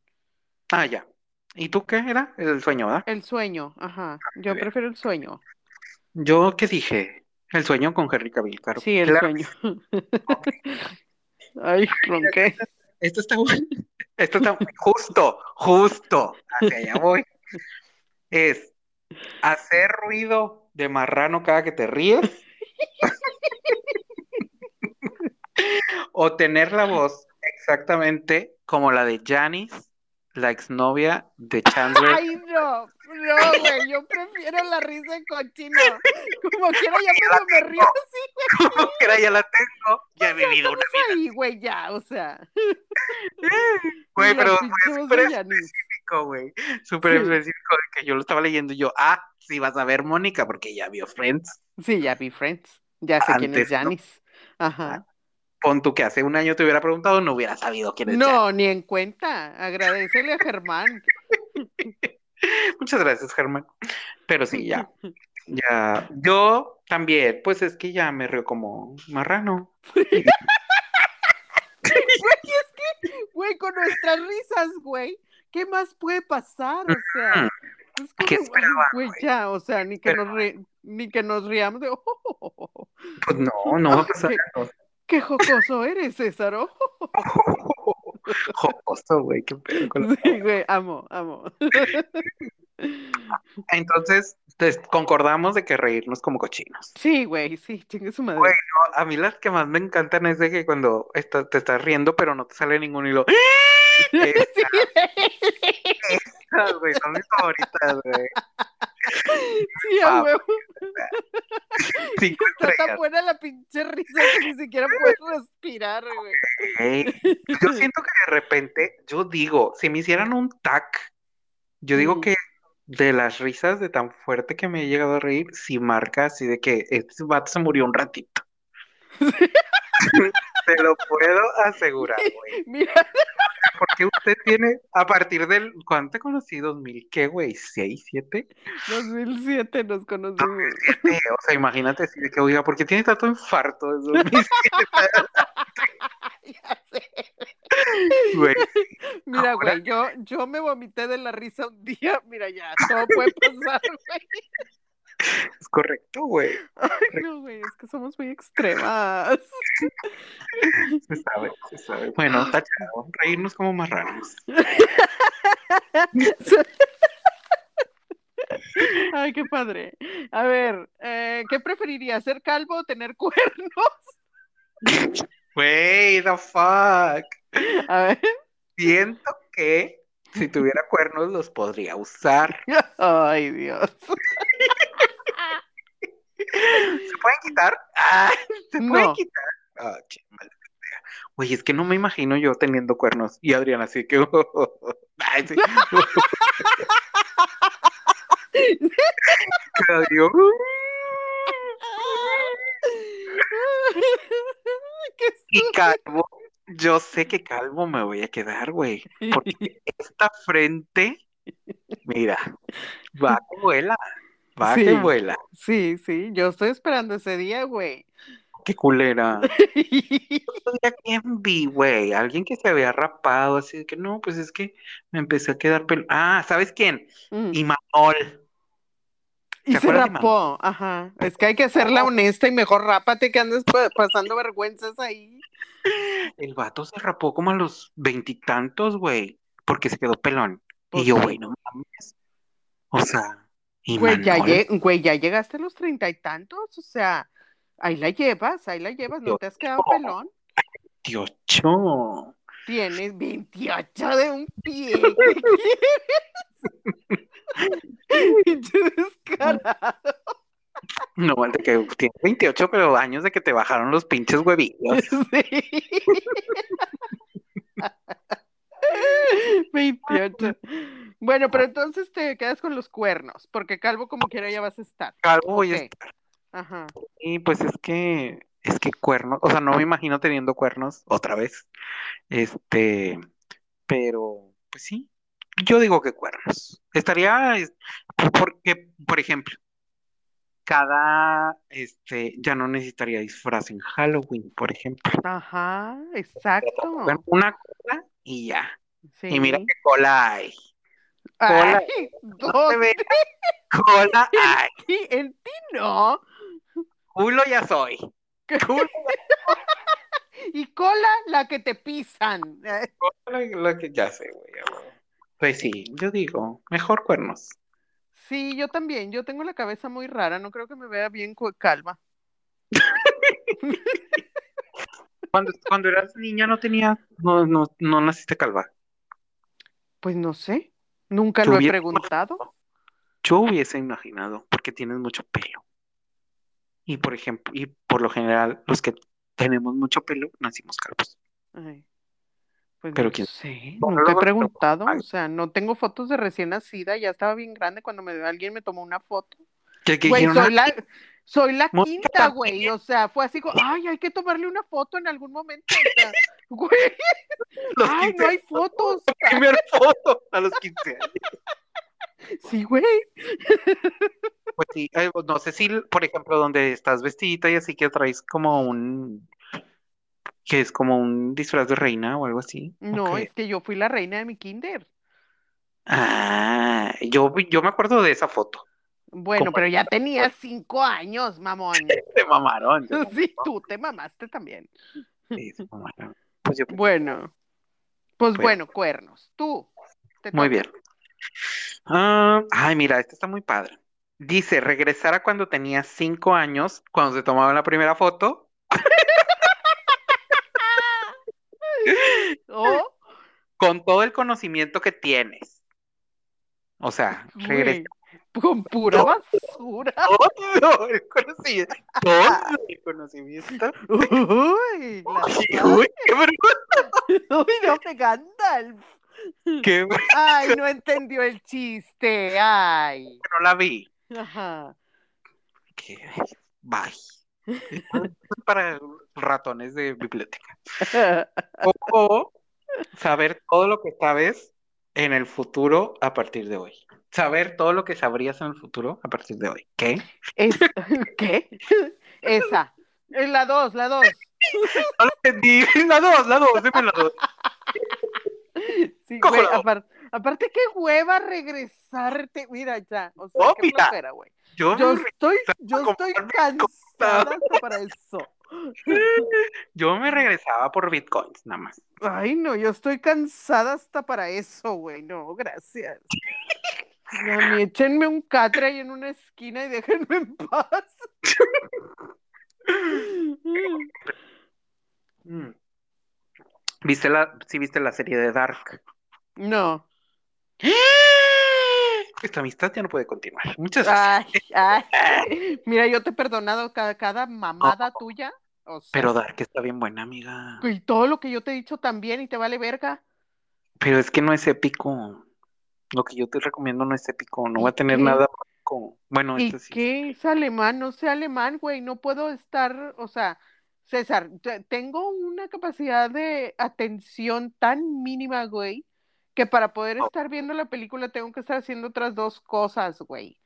Ah, ya. ¿Y tú qué era? El sueño, ¿verdad? El sueño, ajá. Yo bien. prefiero el sueño. Yo, ¿qué dije? El sueño con Henry Cavill, claro. Sí, el Claro. sueño. Ay, ronqué. Esto está bueno. Esto está justo, justo. Hacia allá voy. Es hacer ruido de marrano cada que te ríes. o tener la voz exactamente como la de Janice, la exnovia de Chandler. Ay, no, no, güey, yo prefiero la risa en cochino. Como quiera, ya medio me río así. Como quiera, ya la tengo. Ya he vivido una Estamos ahí, güey, ya, o sea. Güey, pero fue súper de específico, güey. Súper específico de que yo lo estaba leyendo y yo, ah, sí vas a ver Mónica porque ya vio Friends. Sí, ya vi Friends. Ya sé quién es. Janis. Ajá. Pon tú que hace un año te hubiera preguntado, no hubiera sabido quién es. No, ni en cuenta. Agradecele a Germán. Muchas gracias, Germán. Pero sí, ya, ya. Yo también, pues es que ya me río como marrano. Güey, con nuestras risas, güey. ¿Qué más puede pasar? O sea, es como, ¿Qué güey, esperaban, güey, güey? ya, o sea, ni que Pero- nos ri- ni que nos riamos de, oh, Pues no, no va a pasar. Qué jocoso eres, César. oh. Jocoso, güey, qué pedo con la- Sí, güey, amo, amo. Entonces, concordamos de que reírnos como cochinos. Sí, güey, sí, chingue su madre. Güey, no, a mí las que más me encantan es de que cuando está- te estás riendo, pero no te sale ningún hilo. Esas, Sí, güey, son mis favoritas, güey. sí, a Ah, huevo. Cinco Está tan buena la pinche risa que ni siquiera puedes respirar, güey. Ey, Yo siento que de repente, yo digo, si me hicieran un tac, yo digo Mm. que de las risas de tan fuerte que me he llegado a reír, si marca así de que este vato se murió un ratito. Te lo puedo asegurar, güey. Mira, Porque usted tiene, a partir del, ¿cuánto te conocí? ¿2000 qué, güey? ¿6, 7? 2007 nos conocimos. Eh, o sea, imagínate así de que, oiga, ¿por qué tiene tanto infarto desde 2007? Ya sé. Güey, Mira, Ahora- güey, yo, yo me vomité de la risa un día. Mira, ya, todo puede pasar, güey. Es correcto, güey. Ay, no, güey, es que somos muy extremas. Se sabe, se sabe. Bueno, está chido, reírnos como marranos. Ay, qué padre. A ver, eh, ¿qué preferirías, ser calvo o tener cuernos? Güey, the fuck. A ver, Siento que si tuviera cuernos los podría usar. ay, Dios. ¿Se pueden quitar? Ah, ¿Se pueden No. quitar? Ah, qué mala es que no me imagino yo teniendo cuernos y Adrián así que... Ay, sí. Qué Y calvo, yo sé que calvo me voy a quedar, güey. Porque esta frente, mira, va que vuela, va Sí. que vuela. Sí, sí, yo estoy esperando ese día, güey. Qué culera. ¿A quién vi, güey? Alguien que se había rapado, así de que no, pues es que me empecé a quedar pelo. Ah, ¿sabes quién? Mm. Imanol. Y ¿te se rapó, ajá. Es que hay que hacerla honesta y mejor rápate que andes pa- pasando vergüenzas ahí. El vato se rapó como a los veintitantos, güey, porque se quedó pelón. Pues y yo, sí. güey, no mames. O sea, Güey, ya, güey, llegaste a los treinta y tantos, o sea, ahí la llevas, ahí la llevas, no te has quedado pelón. Tiocho. Tienes 28 de un pie. Pinche descarado. No, el de que tiene 28, pero años de que te bajaron los pinches huevillos. Sí. 28. Bueno, pero entonces te quedas con los cuernos, porque calvo como quiera ya vas a estar. Calvo voy a estar. Ajá. Y pues es que, es que cuernos, o sea, no me imagino teniendo cuernos otra vez. Este, pero, pues sí, yo digo que cuernos. Estaría, es- porque, por ejemplo, cada, este, ya no necesitaría disfraz en Halloween, por ejemplo. Ajá, exacto. Una cola y ya. Sí. Y mira qué cola hay. Ay, No dos, te veas, cola hay. sí, en ti no. Culo ya soy. Culo Y cola la que te pisan. Lo, lo que ya sé, güey. Pues sí, yo digo, mejor cuernos. Sí, yo también. Yo tengo la cabeza muy rara. No creo que me vea bien calva. Cuando, cuando eras niña no tenías, no, no, no naciste calva. Pues no sé. Nunca lo he preguntado. Yo hubiese imaginado, porque tienes mucho pelo. Y por ejemplo, y por lo general, los que tenemos mucho pelo, nacimos calvos. Ay, Pues Pero no quién- sé. Nunca he preguntado. O sea, no tengo fotos de recién nacida. Ya estaba bien grande cuando me alguien me tomó una foto. Güey, soy "Ah, la, soy la Mónica quinta, también". güey. O sea, fue así como, ay, hay que tomarle una foto en algún momento. O sea, güey, los ay, 15 no hay fotos. primer foto a los 15 años. Sí, güey. Pues sí, eh, no sé si, por ejemplo, donde estás vestidita y así que traes como un, que es como un disfraz de reina o algo así. ¿o No, es que yo fui la reina de mi kinder. Ah, yo, yo me acuerdo de esa foto. Bueno, pero ya tenía cinco años, mamón. Se mamaron. Sí, tú te mamaste también. Sí, mamaron. Pues yo- Bueno, pues Bueno. bueno, cuernos. Tú. te muy bien. Ah, ay, mira, este está muy padre. Dice, regresar a cuando tenía cinco años, cuando se tomaba la primera foto, O, con todo el conocimiento que tienes. O sea, regresar Con pura basura. Todo el conocimiento. Todo el conocimiento. Uy, la Uy, uy, qué vergüenza. Uy, no me Gandalf. Qué Ay, no entendió el chiste. Ay. No la vi. Ajá. Que- Bye. Para ratones de biblioteca. O saber todo lo que sabes en el futuro a partir de hoy. Saber todo lo que sabrías en el futuro a partir de hoy. ¿Qué? Es- ¿Qué? Esa. Es la dos, la dos. No lo entendí. La dos, la dos, dime la dos. Sí, güey, la dos. apar- aparte, qué hueva regresarte. Mira, ya. O sea, qué flojera, güey. Yo, Yo estoy, yo estoy cansada hasta para eso. yo me regresaba por bitcoins, nada más. Ay, no, yo estoy cansada hasta para eso, güey. No, gracias. A mí échenme un catre ahí en una esquina y déjenme en paz. ¿Viste la, sí viste la serie de Dark? No. Esta amistad ya no puede continuar. Muchas gracias. Ay, ay. Mira, yo te he perdonado cada, cada mamada tuya. O sea, Pero Dark está bien buena, amiga. y todo lo que yo te he dicho también y te vale verga. Pero es que no es épico. Lo que yo te recomiendo no es épico. No ¿Y va a tener qué? nada épico. Bueno, ¿Y este sí. qué es alemán? No sé alemán, güey. No puedo estar, o sea, César, te- tengo una capacidad de atención tan mínima, güey, que para poder Oh. estar viendo la película tengo que estar haciendo otras dos cosas, güey.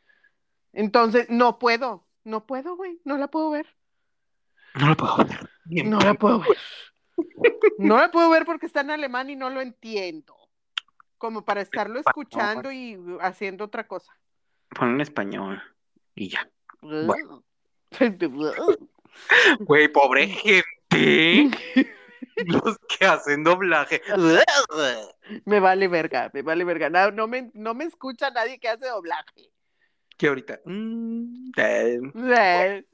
Entonces, no puedo, no puedo, güey, no la puedo ver. No lo puedo ver. Bien, No la puedo ver. No la puedo ver porque está en alemán y no lo entiendo. Como para estarlo escuchando y haciendo otra cosa. Pon en español. Y ya. Bueno. Güey, pobre gente. Los que hacen doblaje. Me vale verga, me vale verga. No, no me, no me escucha nadie que hace doblaje. Que ahorita. mm, eh. Eh,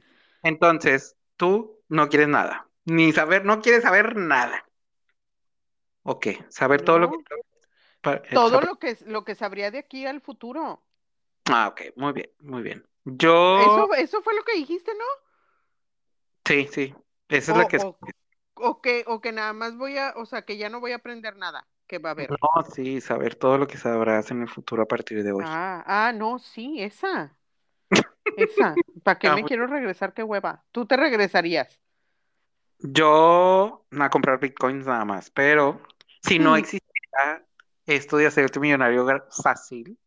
Entonces, tú no quieres nada. Ni saber, no quieres saber nada. Ok, saber todo lo que. Eh, Todo lo que, lo que sabría de aquí al futuro. Ah, ok, muy bien, muy bien. Yo. Eso, eso fue lo que dijiste, ¿no? Sí, sí. Esa es la que. o- o que, o que nada más voy a, o sea, que ya no voy a aprender nada, que va a haber. No, sí, saber todo lo que sabrás en el futuro a partir de hoy. Ah, ah, no, sí, esa. Esa. ¿Para qué Ah, me quiero regresar? Qué hueva. Tú te regresarías. Yo a comprar bitcoins nada más, pero si no Mm. existiera esto de hacerte millonario fácil,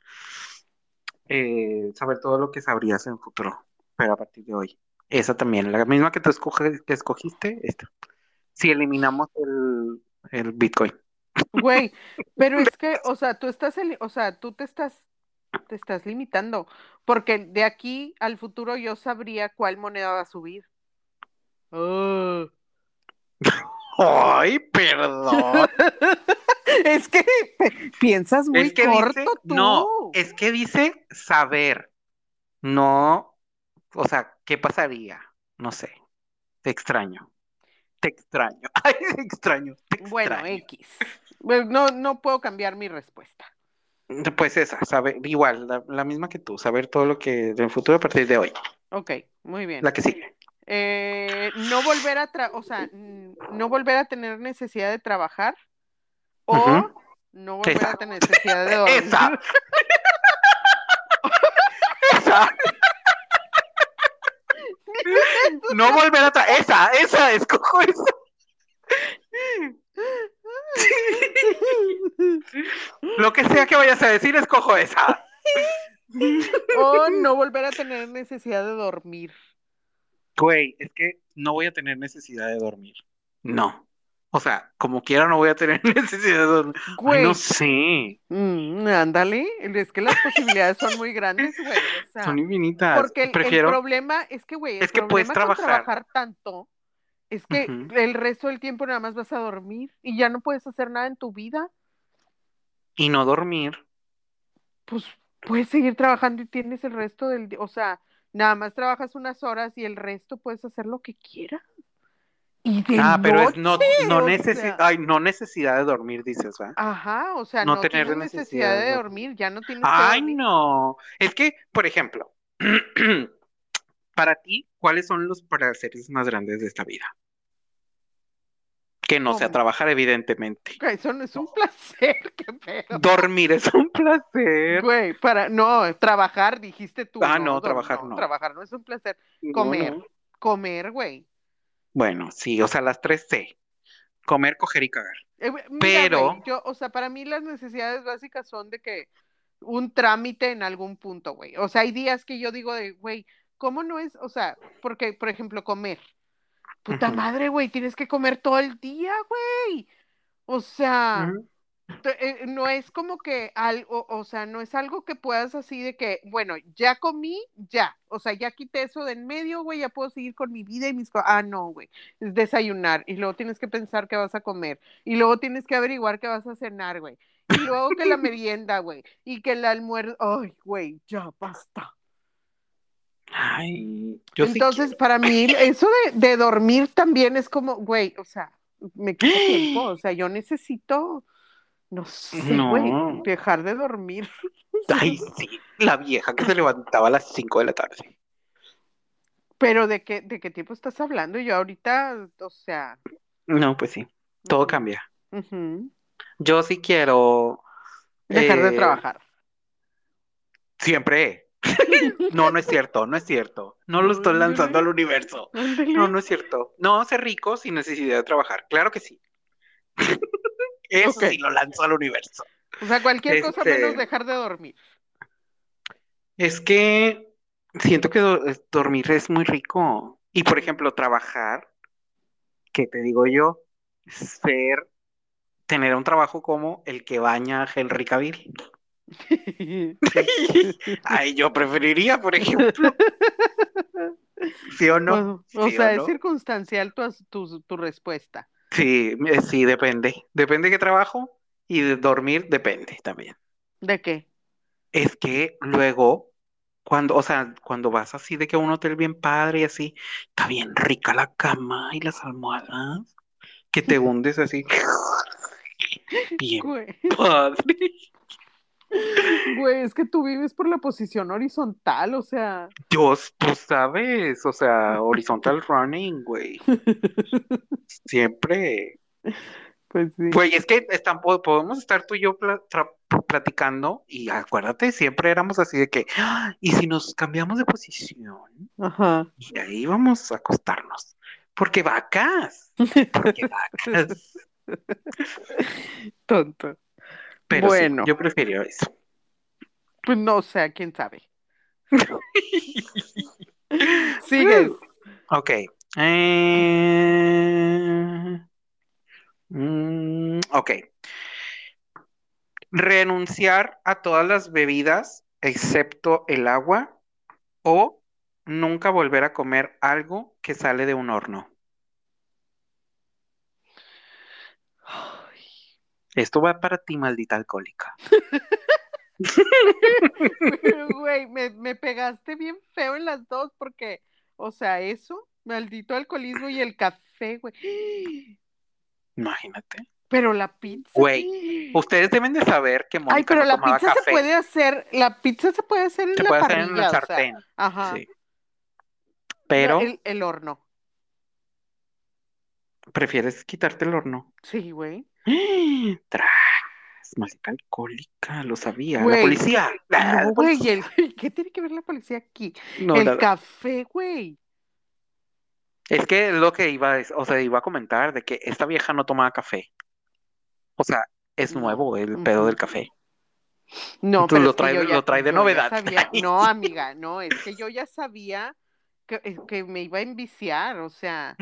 eh, saber todo lo que sabrías en el futuro, pero a partir de hoy. Esa también, la misma que tú que escogiste, esta. Si eliminamos el, el bitcoin. Güey, pero es que, o sea, tú estás, o sea, tú te estás, te estás limitando, porque de aquí al futuro yo sabría cuál moneda va a subir. Ah. Ay, perdón. Es que piensas muy Es que corto dice, tú. no, es que dice saber, no, o sea, ¿qué pasaría? No sé, te extraño, te extraño, ay, te extraño, te Bueno, extraño. X. Bueno, No, no puedo cambiar mi respuesta. Pues esa, saber, igual, la, la misma que tú, saber todo lo que del futuro a partir de hoy, Ok, muy bien. la que sigue. Eh, no volver a tra- o sea, no volver a tener necesidad de trabajar o no volver Esa. a tener necesidad de dormir. Esa. Esa. No volver a esa, esa, escojo esa. Lo que sea que vayas a decir, escojo esa. O no volver a tener necesidad de dormir. Güey, es que no voy a tener necesidad de dormir. No. O sea, como quiera no voy a tener necesidad. Ay, Güey, no sé. mm, ándale, es que las posibilidades son muy grandes, güey. O sea, Son infinitas. porque el, problema es que, güey, el Es que puedes problema con trabajar. trabajar tanto es que el resto del tiempo nada más vas a dormir y ya no puedes hacer nada en tu vida. Y no dormir. Pues puedes seguir trabajando y tienes el resto del día, o sea, nada más trabajas unas horas y el resto puedes hacer lo que quieras. Y de Ah, pero es no, no, necesi- sea, Ay, no necesidad de dormir, dices, ¿va? ajá, o sea, No no tener tienes necesidad necesidad de dormir. ya no tienes que Ay, dormir. no. Es que, por ejemplo, para ti, ¿cuáles son los placeres más grandes de esta vida? Que no sea ¿Cómo? trabajar, evidentemente. Güey, Eso no es un placer, qué pedo. Dormir es un placer. Güey, para, no, trabajar, dijiste tú, Ah, no, no, trabajar no. trabajar no es un placer. Comer, comer, güey. Bueno, sí, o sea, las tres C. Comer, coger y cagar. Eh, mira, Pero- güey, yo, o sea, para mí las necesidades básicas son de que un trámite en algún punto, güey. O sea, hay días que yo digo de, güey, ¿cómo no es? O sea, porque, por ejemplo, comer. Puta madre, güey, tienes que comer todo el día, güey. O sea, no es como que algo, o sea, no es algo que puedas así de que, bueno, ya comí, ya. O sea, ya quité eso de en medio, güey, ya puedo seguir con mi vida y mis cosas. Ah, no, güey. Es desayunar y luego tienes que pensar qué vas a comer y luego tienes que averiguar qué vas a cenar, güey. Y luego que la merienda, güey, y que el almuerzo, ay, güey, ya basta. Ay, yo sí Entonces, para mí, eso de, de dormir también es como, güey, o sea, me quita tiempo, o sea, yo necesito, no sé, güey, No. dejar de dormir. Ay, sí, la vieja que se levantaba a las 5 de la tarde. Pero ¿de qué, de qué tiempo estás hablando? Yo ahorita, o sea, No, pues sí, todo cambia. Yo sí quiero dejar de eh, trabajar. siempre. No, no es cierto, no es cierto. No lo estoy lanzando al universo. No, no es cierto. No, ser rico sin necesidad de trabajar. Claro que sí. Eso Ok. sí lo lanzo al universo. O sea, cualquier cosa Este- menos dejar de dormir. Es que siento que do- es- dormir es muy rico. Y por ejemplo, trabajar, ¿qué te digo yo? Ser, tener un trabajo como el que baña a Henry Cavill. Ay, yo preferiría, por ejemplo. ¿Sí o no? O, o ¿Sí o sea, es circunstancial tu, tu respuesta. Sí, eh, sí, depende. Depende de qué trabajo y de dormir depende también. ¿De qué? Es que luego, cuando, o sea, cuando vas así de que a un hotel bien padre y así, está bien rica la cama y las almohadas, que te hundes así. Bien padre. Güey, es que tú vives por la posición horizontal, o sea. Dios, tú sabes, o sea, horizontal running, güey. Siempre. Pues sí. Güey, es que están, po- podemos estar tú y yo tra- platicando y acuérdate, siempre éramos así de que, "Ah, ¿y si nos cambiamos de posición? Ajá. Y ahí vamos a acostarnos. Porque vacas, porque vacas. Tonto. Pero sí, Bueno. yo prefiero eso. Pues no sé, quién sabe. Sigues. Ok. Eh, mm, ok. Renunciar a todas las bebidas excepto el agua o nunca volver a comer algo que sale de un horno. Esto va para ti, maldita alcohólica. Güey, me, me pegaste bien feo en las dos porque, o sea, eso, maldito alcoholismo y el café, güey. Imagínate. Pero la pizza. Güey, Ustedes deben de saber que Mónica Ay, pero no la tomaba pizza se café. puede hacer, la pizza se puede hacer en Se la puede hacer en parrilla, el o sea, sartén. ajá. Sí. Pero El, el horno. prefieres quitarte el horno. Sí, güey. Tras, maldita alcohólica, lo sabía. La policía. Ah, No, güey, el- ¿qué tiene que ver la policía aquí? No, el café, güey. Es que lo que iba o sea, iba a comentar de que esta vieja no tomaba café. O sea, es nuevo el pedo del café. No, Tú pero lo trae- lo trae de novedad. sabía- no, amiga, no, es que yo ya sabía que, eh, que me iba a enviciar, o sea,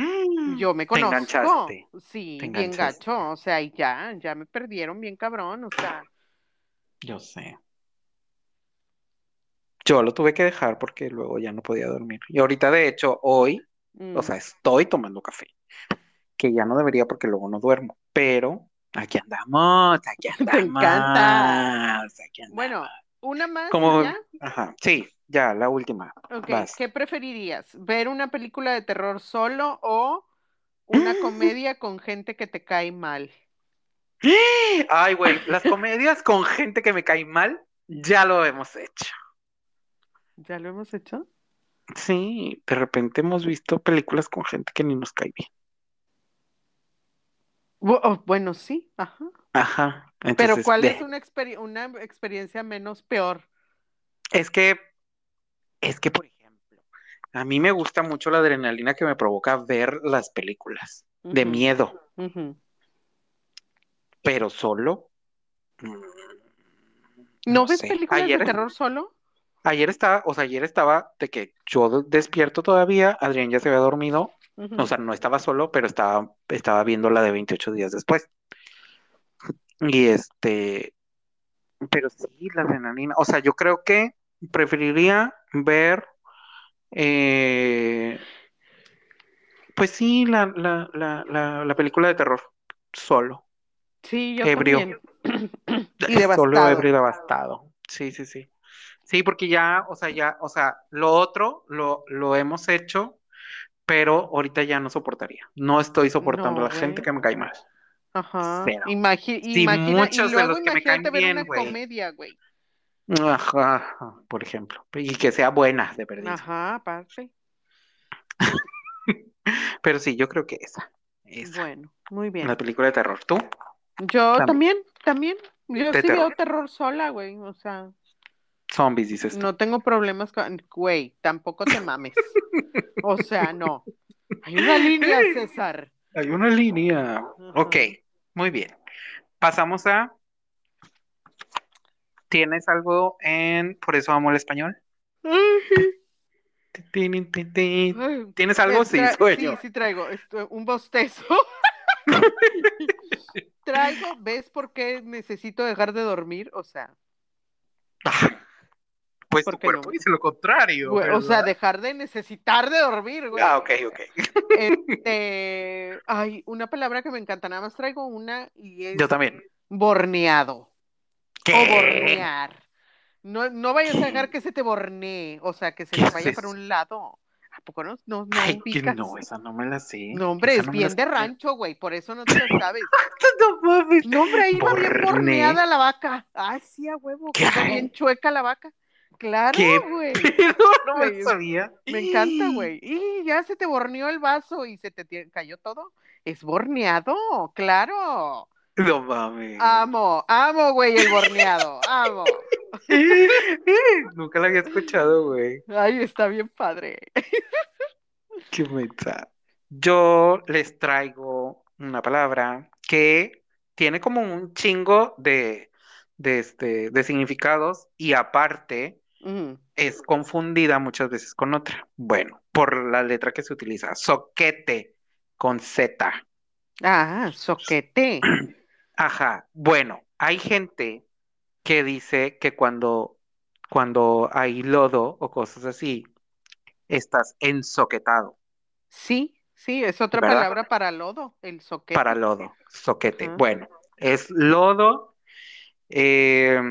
yo me Te conozco. enganchaste. Sí, te bien enganchaste. gacho, o sea, y ya, ya me perdieron bien cabrón, o sea, Yo sé. Yo lo tuve que dejar porque luego ya no podía dormir. Y ahorita, de hecho, hoy, mm, o sea, estoy tomando café. Que ya no debería porque luego no duermo. Pero aquí andamos, aquí andamos. encanta. Aquí andamos. bueno, una más Como, ajá, sí, ya, la última. Ok, Vas. ¿qué preferirías? ¿Ver una película de terror solo o una comedia con gente que te cae mal. Ay, güey, las comedias con gente que me cae mal, ya lo hemos hecho. ¿Ya lo hemos hecho? Sí, de repente hemos visto películas con gente que ni nos cae bien. Bu- oh, bueno, sí, ajá. Ajá. Pero Entonces, ¿cuál de- es una, experi- una experiencia menos peor? Es que, es que, por ejemplo, a mí me gusta mucho la adrenalina que me provoca ver las películas de miedo, pero solo. mm, ¿No No ves sé. películas Ayer, de terror solo? ayer estaba, o sea, ayer estaba de que yo despierto todavía, Adrián ya se había dormido, o sea, no estaba solo, pero estaba, estaba viendo la de 28 días después. Y este, pero sí, la adrenalina, o sea, yo creo que preferiría ver, eh, pues sí, la, la, la, la, la película de terror, solo, Sí, yo ebrio, también. Y solo, devastado. ebrio, y devastado. Sí, sí, sí. Sí, porque ya, o sea, ya, o sea, lo otro lo, lo hemos hecho, pero ahorita ya no soportaría. No estoy soportando a la gente que me cae mal. Ajá. Cero. Imagi- Sí, imagina, y muchos de luego los que me caen imagínate ver bien, una comedia, güey. Ajá, por ejemplo. Y que sea buena, de perdido. Ajá, aparte. Pero sí, yo creo que esa. Esa. Bueno, muy bien. La película de terror. ¿Tú? Yo También. también, también. Yo De sí veo terror. terror sola, güey. O sea, Zombies, dices tú. no tengo problemas con... Güey, tampoco te mames. O sea, no. Hay una línea, César. Hay una línea. Ok, Ajá. muy bien. Pasamos a. ¿Tienes algo en Por eso amo el español? Tin, tin, tin. Ay, ¿Tienes algo? Sí, sueño. Sí, sí traigo. Esto- un bostezo. Traigo, ¿ves por qué necesito dejar de dormir? O sea, Ah, Pues tu ¿Por qué cuerpo no? dice lo contrario, o sea, dejar de necesitar de dormir, güey. Ah, ok, ok. Este, ay, una palabra que me encanta, nada más traigo una y es Yo también. borneado o ¿Qué? bornear. No, no vayas a dejar que se te bornee, o sea, que se ¿Qué te es vaya para eso? un lado. ¿A poco no? No, no Ay, que no, esa no me la sé. No, hombre, Esa es no la bien de sé. rancho, güey, por eso no te lo sabes. No mames. No, hombre, ahí va bien borneada la vaca. Ay, sí, a huevo, ¿Qué? quedó bien chueca la vaca. Claro, ¿Qué güey. No me sabía. Me encanta, güey. Y ya se te borneó el vaso y se te cayó todo. Es borneado, claro. No mames. Amo, amo, güey, el borneado. Amo. Nunca la había escuchado, güey. Ay, está bien padre. Qué mensa. Yo les traigo una palabra que tiene como un chingo de, de, este, de significados y aparte Mm, es confundida muchas veces con otra. Bueno, por la letra que se utiliza. Soquete con Z. Ah, soquete. Ajá. Bueno, hay gente que dice que cuando, cuando hay lodo o cosas así, estás ensoquetado. Sí, sí, es otra ¿Verdad? palabra para lodo, el soquete. Para lodo, soquete. Ajá. Bueno, es lodo. eh,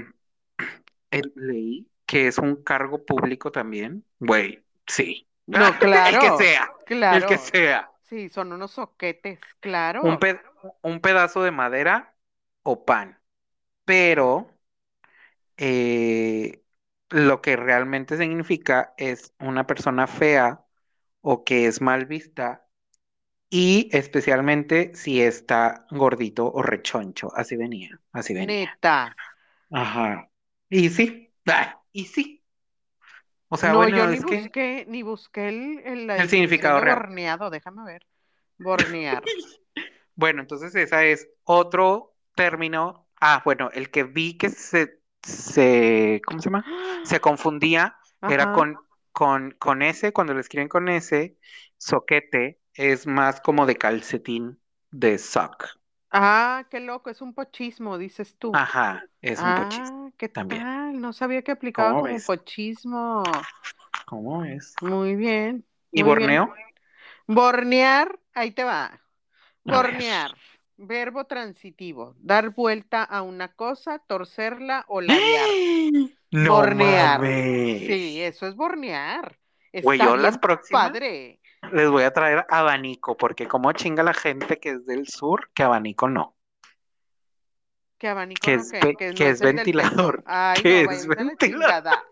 leí que es un cargo público también. Güey, sí. No, claro. El que sea, Claro. el que sea. Sí, son unos soquetes, claro. Un, pe- un pedazo de madera o pan. Pero eh, lo que realmente significa es una persona fea o que es mal vista y especialmente si está gordito o rechoncho. Así venía, así venía. Neta. Ajá. Y sí, ah, y sí. O sea, no, bueno, yo ni es que busqué, ni busqué el, el, El significado real. borneado, déjame ver. Bornear. Bueno, entonces esa es otro término. Ah, bueno, el que vi que se, se, ¿cómo se llama? Se confundía era con, con, con ese, cuando lo escriben con ese, soquete es más como de calcetín de sock. Ah, qué loco, es un pochismo, dices tú. Ajá, es un. Ah, ¿qué también. tal? No sabía que aplicaba ¿Cómo como ves? pochismo. ¿Cómo es? Muy bien. ¿Y muy bien. Borneo? Bornear, ahí te va. Bornear, verbo transitivo, dar vuelta a una cosa, torcerla o ladear. No Bornear. mames. Sí, eso es bornear. Güey, yo las próximas, padre. les voy a traer abanico, porque como chinga la gente que es del sur, que abanico no. Que abanico Que no, es que, ve- que que no es ventilador, Ay, que no, es ventilador. chingada.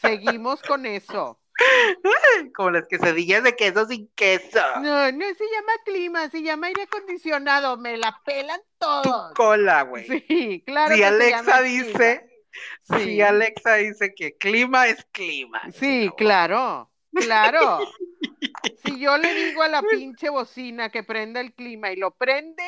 Seguimos con eso. Como las quesadillas de queso sin queso. No, no se llama clima, se llama aire acondicionado. Me la pelan Tu todos. cola, güey. Sí, claro si que se Alexa clima. dice, Sí. si Alexa dice que clima es clima. Sí, claro, claro. Si yo le digo a la pinche bocina que prenda el clima y lo prende,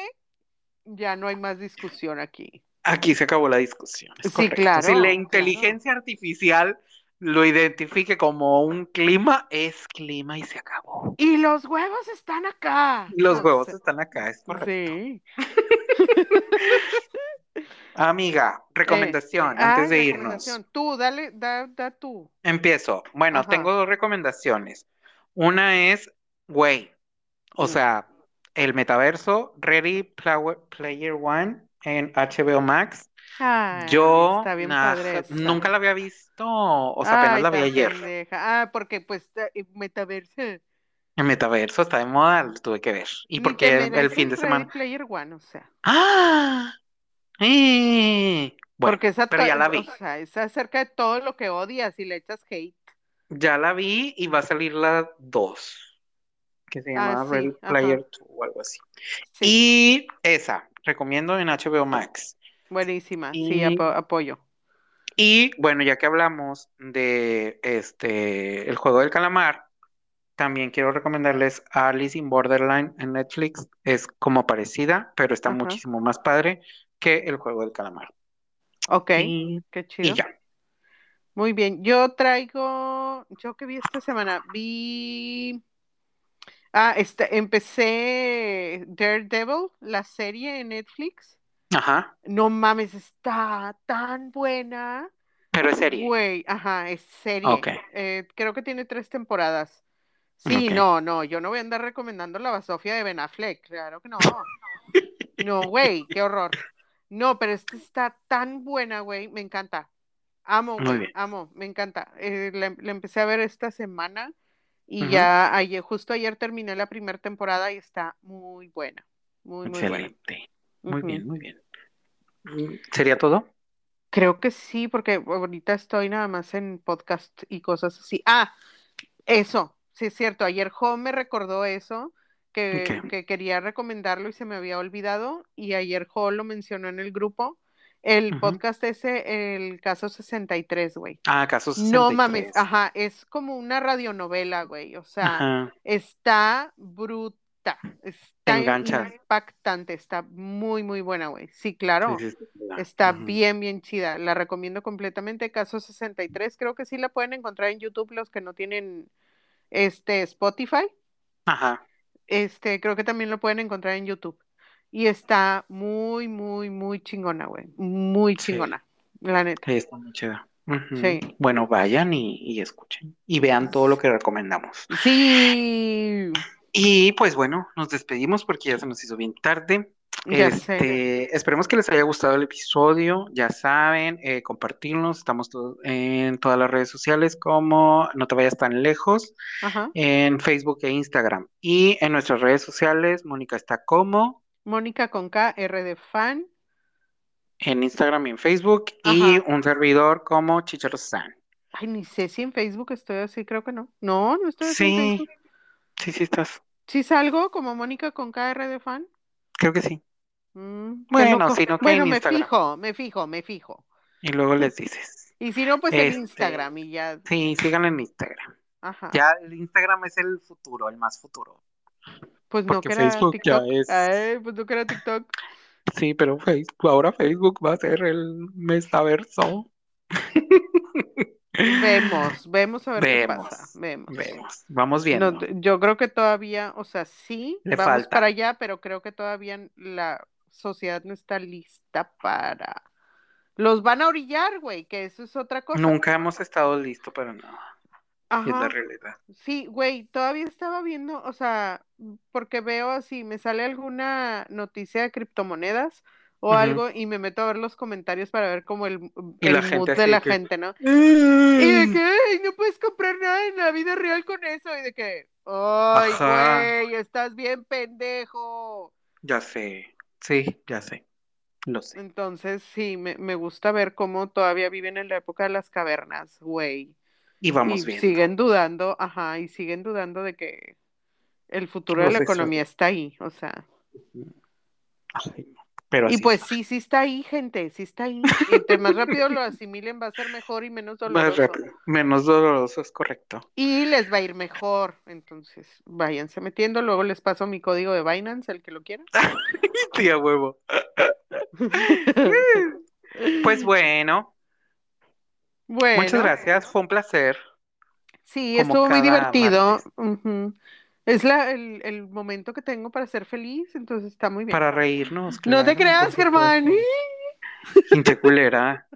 ya no hay más discusión aquí. Aquí se acabó la discusión. es Sí, correcto. claro, Si la claro. inteligencia artificial lo identifique como un clima, es clima y se acabó. Y los huevos están acá. Y los huevos están acá, es correcto. Sí. Amiga, recomendación Eh, antes de irnos. Tú, dale, da, da tú. Empiezo. Bueno, Ajá. tengo dos recomendaciones. Una es, güey, o sea, el metaverso Ready Player Player One en HBO Max. Ay, Yo está bien nah, padre esa. nunca la había visto, o sea, apenas Ay, la vi ayer. pendeja. Ah, porque pues eh, metaverso. El metaverso está de moda, lo tuve que ver. Y porque el, el fin de semana. Player One, o sea. ¡Ah! ¡Eh! Bueno, Porque esa pero ya la o vi. sea, es acerca de todo lo que odias y le echas hate. Ya la vi y va a salir la 2, que se Ah, llama sí, ajá. Player 2 o algo así. Sí, Y esa, recomiendo en HBO Max. buenísima. Sí, Y, apo- apoyo. y bueno, ya que hablamos de este el juego del calamar, también quiero recomendarles Alice in Borderline en Netflix. Es como parecida, pero está Ajá. muchísimo más padre que el juego del calamar. Ok, Y, qué y chido. ya. Muy bien. Yo traigo, yo que vi esta semana, vi, ah, este, empecé Daredevil, la serie en Netflix. Ajá. No mames, está tan buena. Pero es serie. Güey, ajá, es serie. Ok. Eh, creo que tiene tres temporadas. Sí, no, no, yo no voy a andar recomendando la basofia de Ben Affleck, claro que no. No, güey, qué horror. No, pero esta está tan buena, güey, me encanta. Amo, güey, amo, me encanta. Eh, la, la empecé a ver esta semana y ya ayer, justo ayer terminé la primera temporada y está muy buena, muy, muy buena. Excelente. Muy bien, muy bien. Mm, ¿Sería todo? Creo que sí, porque ahorita estoy nada más en podcast y cosas así. Ah, eso, sí es cierto. Ayer Home me recordó eso, que, que quería recomendarlo y se me había olvidado. Y ayer Jo lo mencionó en el grupo. El podcast ese, el caso 63, güey. Ah, caso No mames, 63. ajá, es como una radionovela, güey. O sea, Ajá. está bruta, está impactante, está muy, muy buena, güey. Sí, claro. sí, sí, sí. Está bien, bien chida. La recomiendo completamente. Caso 63. Creo que sí la pueden encontrar en YouTube los que no tienen este Spotify. Ajá. Este, creo que también lo pueden encontrar en YouTube. Y está muy, muy, muy chingona, güey. Muy Sí. chingona. La neta. Sí, está muy chida. Sí. Bueno, vayan y, y escuchen y vean todo lo que recomendamos. Sí. Y pues bueno, nos despedimos porque ya se nos hizo bien tarde. Ya sé. Este, esperemos que les haya gustado el episodio. Ya saben, eh, compartirnos. Estamos en todas las redes sociales como No te vayas tan lejos, Ajá. en Facebook e Instagram. Y en nuestras redes sociales, Mónica está como Mónica con K, R de fan. en Instagram y en Facebook. Y un servidor como Chicharo San. Ay, ni sé si en Facebook estoy así, creo que no. No, no estoy así en Sí, Facebook. sí, sí estás. ¿Sí salgo como Mónica con K, R de fan? Creo que sí. Mm, Bueno, si no Bueno, en me Instagram. fijo, me fijo, me fijo. Y luego les dices. Y si no, pues en Este, Instagram y ya. sí, síganlo en Instagram. Ajá. Ya el Instagram es el futuro, el más futuro. Pues no porque que era Facebook ya TikTok. es- Ay, pues no que era TikTok. Sí, pero Facebook, ahora Facebook va a ser el metaverso. Vemos, vemos a ver qué pasa. Vemos. Vemos, vamos No, viendo. yo creo que todavía, o sea, sí, Le vamos falta. para allá, pero creo que todavía la sociedad no está lista para. Los van a orillar, güey, que eso es otra cosa. Nunca hemos estado listos, pero es la Ajá. realidad. Sí, güey, todavía estaba viendo, o sea, porque veo así, me sale alguna noticia de criptomonedas o algo y me meto a ver los comentarios para ver como el, el mood de la que, gente, ¿no? Y de "Mm". que, "Ay, no puedes comprar nada en la vida real con eso. Y de que, ay, Ajá, güey, estás bien pendejo. ya sé. Sí, ya sé. Lo sé. Entonces, sí, me, me gusta ver cómo todavía viven en la época de las cavernas, güey. Y vamos Y viendo. siguen dudando, ajá, y siguen dudando de que el futuro de la economía está ahí, o sea. Ay, Y pues sí, sí está ahí, gente, sí está ahí. Y entre más rápido lo asimilen va a ser mejor y menos Más doloroso. rápido. Menos doloroso, es correcto. Y les va a ir mejor. Entonces, váyanse metiendo. Luego les paso mi código de Binance, el que lo quiera. Tía huevo. Pues bueno, muchas gracias. Fue un placer. sí, Como estuvo muy divertido. Es la, el, el momento que tengo para ser feliz, entonces está muy bien. Para reírnos, No te creas, Germán. Hinche culera.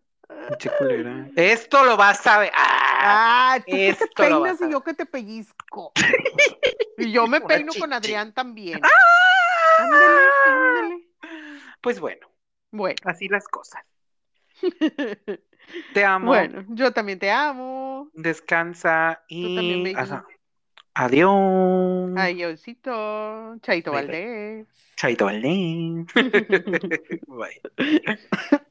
Hinche culera. Esto lo vas a ver. ¡Ah! Ah, tú que te peinas y yo que te pellizco. Y yo me Una peino con. Adrián también. ¡Ah! Ándale, ándale. Pues bueno, Bueno. así las cosas. Te amo. Bueno, yo también te amo. Descansa y ajá. adiós. Adiósito. Chaito. Valdés. Chaito, Valdés. Bye.